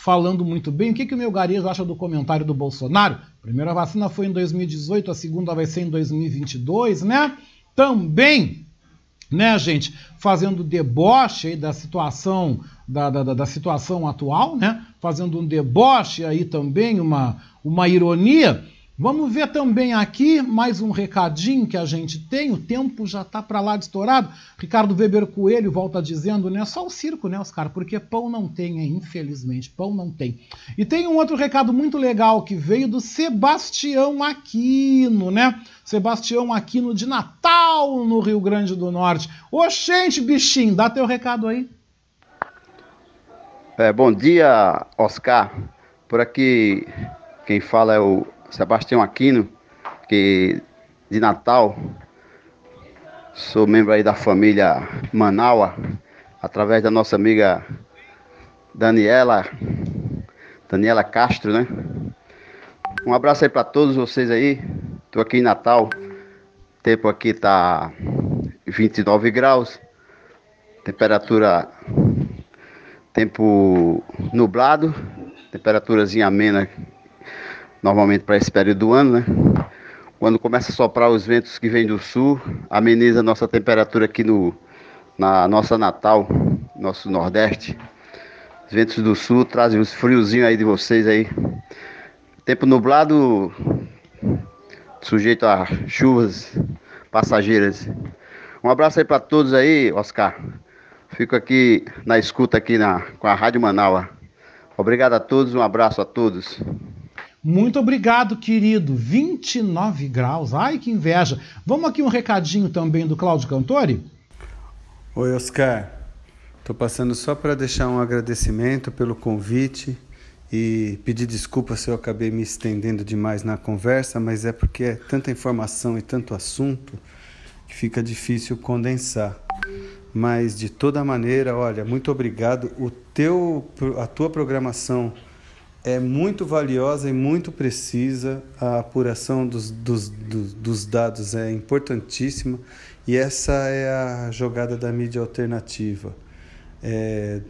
falando muito bem. O que, que o meu garejo acha do comentário do Bolsonaro? A primeira vacina foi em 2018, a segunda vai ser em 2022, né? Também né, gente, fazendo deboche aí da situação da, da, da, situação atual, né, fazendo um deboche aí também, uma, uma ironia. Vamos ver também aqui mais um recadinho que a gente tem. O tempo já está para lá de estourado. Ricardo Weber Coelho volta dizendo, né? Só o circo, né, Oscar? Porque pão não tem, hein? infelizmente, pão não tem. E tem um outro recado muito legal que veio do Sebastião Aquino, né? Sebastião Aquino de Natal, no Rio Grande do Norte. Oxente, bichinho, dá teu recado aí. É, bom dia, Oscar. Por aqui quem fala é o Sebastião Aquino, que de Natal, sou membro aí da família Manaua, através da nossa amiga Daniela, Daniela Castro, né? Um abraço aí para todos vocês aí. Tô aqui em Natal. O tempo aqui tá 29 graus. Temperatura tempo nublado, temperaturazinha amena normalmente para esse período do ano, né? Quando começa a soprar os ventos que vêm do sul, ameniza a nossa temperatura aqui no, na nossa Natal, nosso Nordeste. Os ventos do sul trazem uns friozinhos aí de vocês aí. Tempo nublado, sujeito a chuvas passageiras. Um abraço aí para todos aí, Oscar. Fico aqui na escuta aqui na, com a Rádio Manaua. Obrigado a todos, um abraço a todos. Muito obrigado, querido. 29 graus. Ai, que inveja. Vamos aqui um recadinho também do Cláudio Cantori? Oi, Oscar. Estou passando só para deixar um agradecimento pelo convite e pedir desculpa se eu acabei me estendendo demais na conversa, mas é porque é tanta informação e tanto assunto que fica difícil condensar. Mas de toda maneira, olha, muito obrigado. O teu, a tua programação é muito valiosa e muito precisa. A apuração dos, dos, dos, dos, dados é importantíssima e essa é a jogada da mídia alternativa. É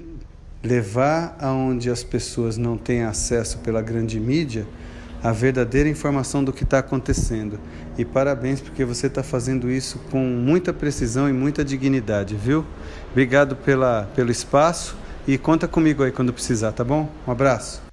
levar aonde as pessoas não têm acesso pela grande mídia a verdadeira informação do que está acontecendo. E parabéns porque você está fazendo isso com muita precisão e muita dignidade, viu? Obrigado pela, pelo espaço e conta comigo aí quando precisar, tá bom? Um abraço.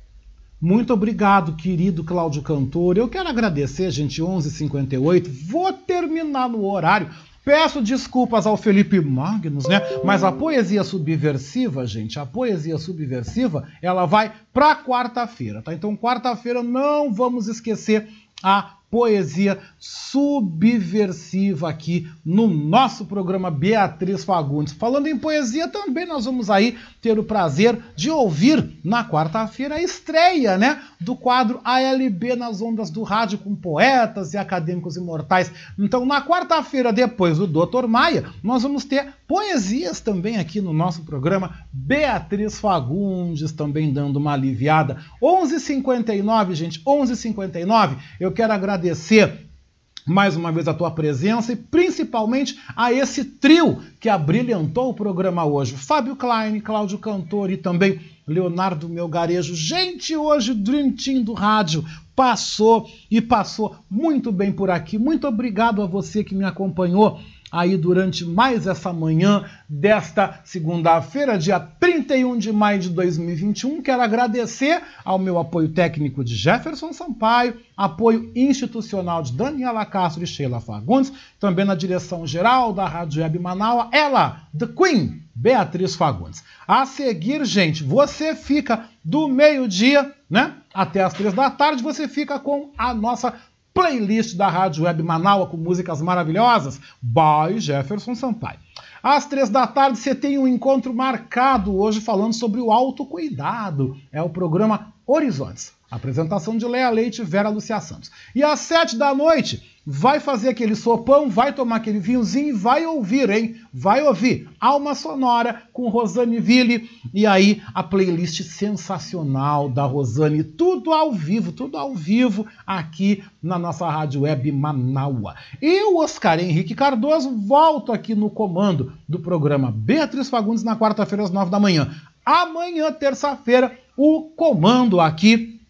Muito obrigado, querido Cláudio Cantor. Eu quero agradecer, gente, 11:58. Vou terminar no horário. Peço desculpas ao Felipe Magnus, né? Mas a poesia subversiva, gente, a poesia subversiva, ela vai para quarta-feira, tá? Então, quarta-feira não vamos esquecer a poesia subversiva aqui no nosso programa Beatriz Fagundes. Falando em poesia, também nós vamos aí ter o prazer de ouvir na quarta-feira a estreia, né, do quadro ALB nas ondas do rádio com poetas e acadêmicos imortais. Então, na quarta-feira, depois do Dr. Maia, nós vamos ter poesias também aqui no nosso programa Beatriz Fagundes também dando uma aliviada. 11:59, gente, 11:59. Eu quero agradecer mais uma vez a tua presença e principalmente a esse trio que abrilhantou o programa hoje. Fábio Klein, Cláudio Cantor e também Leonardo Melgarejo. Gente, hoje o Dream Team do rádio passou e passou muito bem por aqui. Muito obrigado a você que me acompanhou aí durante mais essa manhã desta segunda-feira, dia 31 de maio de 2021. Quero agradecer ao meu apoio técnico de Jefferson Sampaio, apoio institucional de Daniela Castro e Sheila Fagundes, também na direção geral da Rádio Web Manaus, ela, The Queen, Beatriz Fagundes. A seguir, gente, você fica do meio-dia, né? Até as três da tarde, você fica com a nossa playlist da Rádio Web Manaus com músicas maravilhosas by Jefferson Sampaio. Às três da tarde você tem um encontro marcado hoje falando sobre o autocuidado. É o programa Horizontes. Apresentação de Leia Leite e Vera Lucia Santos. E às sete da noite, vai fazer aquele sopão, vai tomar aquele vinhozinho e vai ouvir, hein? Vai ouvir Alma Sonora com Rosane Ville e aí a playlist sensacional da Rosane, tudo ao vivo, tudo ao vivo aqui na nossa rádio web Manaua. E o Oscar Henrique Cardoso volta aqui no comando do programa Beatriz Fagundes na quarta-feira às nove da manhã. Amanhã, terça-feira, o comando aqui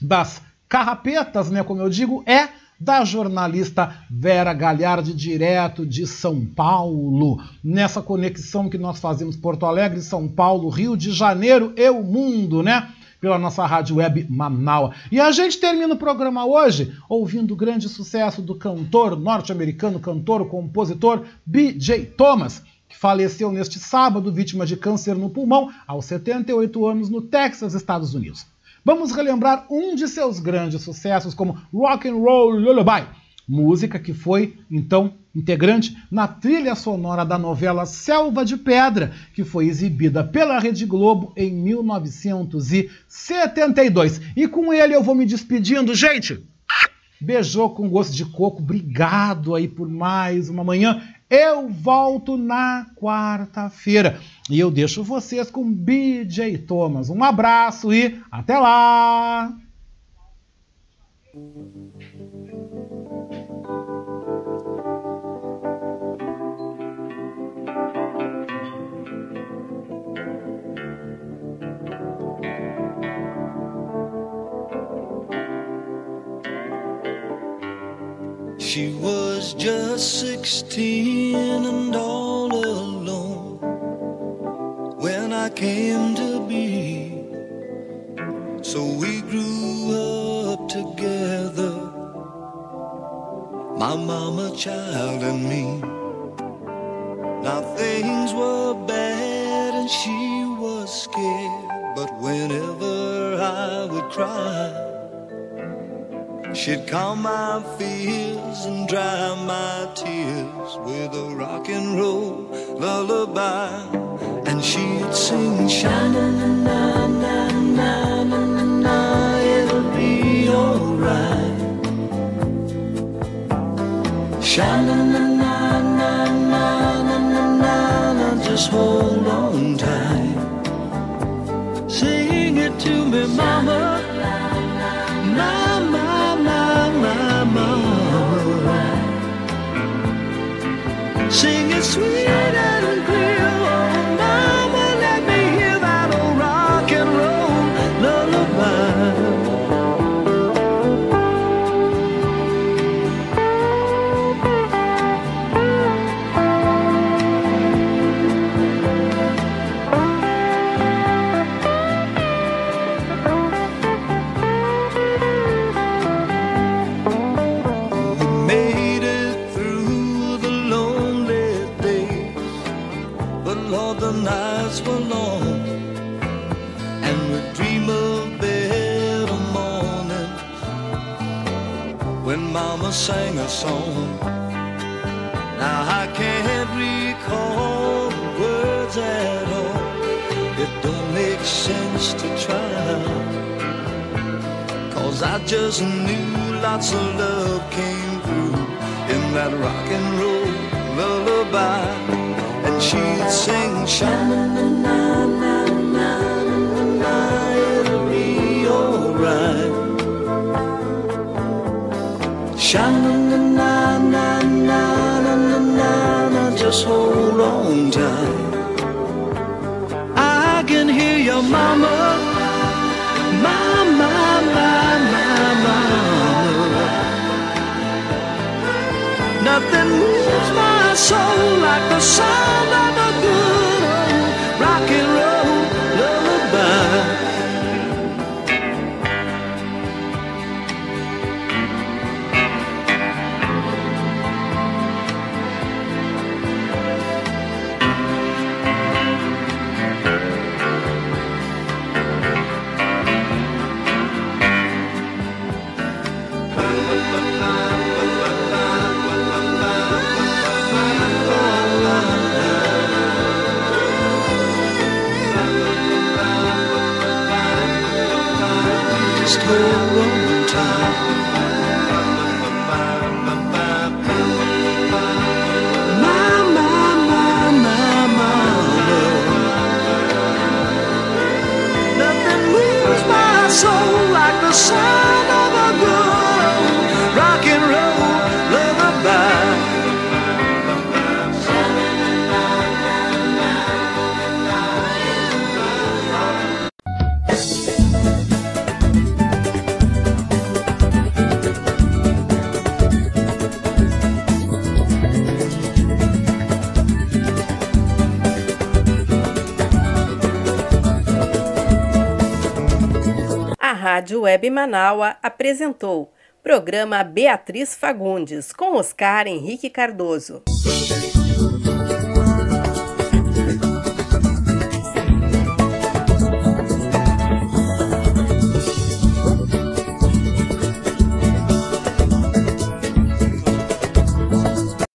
das carrapetas, né, como eu digo, é da jornalista Vera Galhardi, direto de São Paulo, nessa conexão que nós fazemos Porto Alegre, São Paulo, Rio de Janeiro e o mundo, né? Pela nossa rádio web Manaus. E a gente termina o programa hoje ouvindo o grande sucesso do cantor norte-americano, cantor, compositor B.J. Thomas, que faleceu neste sábado, vítima de câncer no pulmão, aos 78 anos, no Texas, Estados Unidos. Vamos relembrar um de seus grandes sucessos, como Rock and Roll Lullaby, música que foi então integrante na trilha sonora da novela Selva de Pedra, que foi exibida pela Rede Globo em 1972. E com ele eu vou me despedindo, gente. Beijou com gosto de coco. Obrigado aí por mais uma manhã. Eu volto na quarta-feira. E eu deixo vocês com BJ Thomas. Um abraço e até lá! She was just sixteen and all alone when I came to be. So we grew up together, my mama, child, and me. Now things were bad and she was scared, but whenever I would cry, She'd calm my fears and dry my tears with a rock and roll lullaby. And she'd sing, sha na na na na na na na, it'll be alright. Sha na na na na na na na na na, just hold on tight. Sing it to me. Mama, Sing it sweet and clear. Rádio Web Manaua apresentou programa Beatriz Fagundes com Oscar Henrique Cardoso.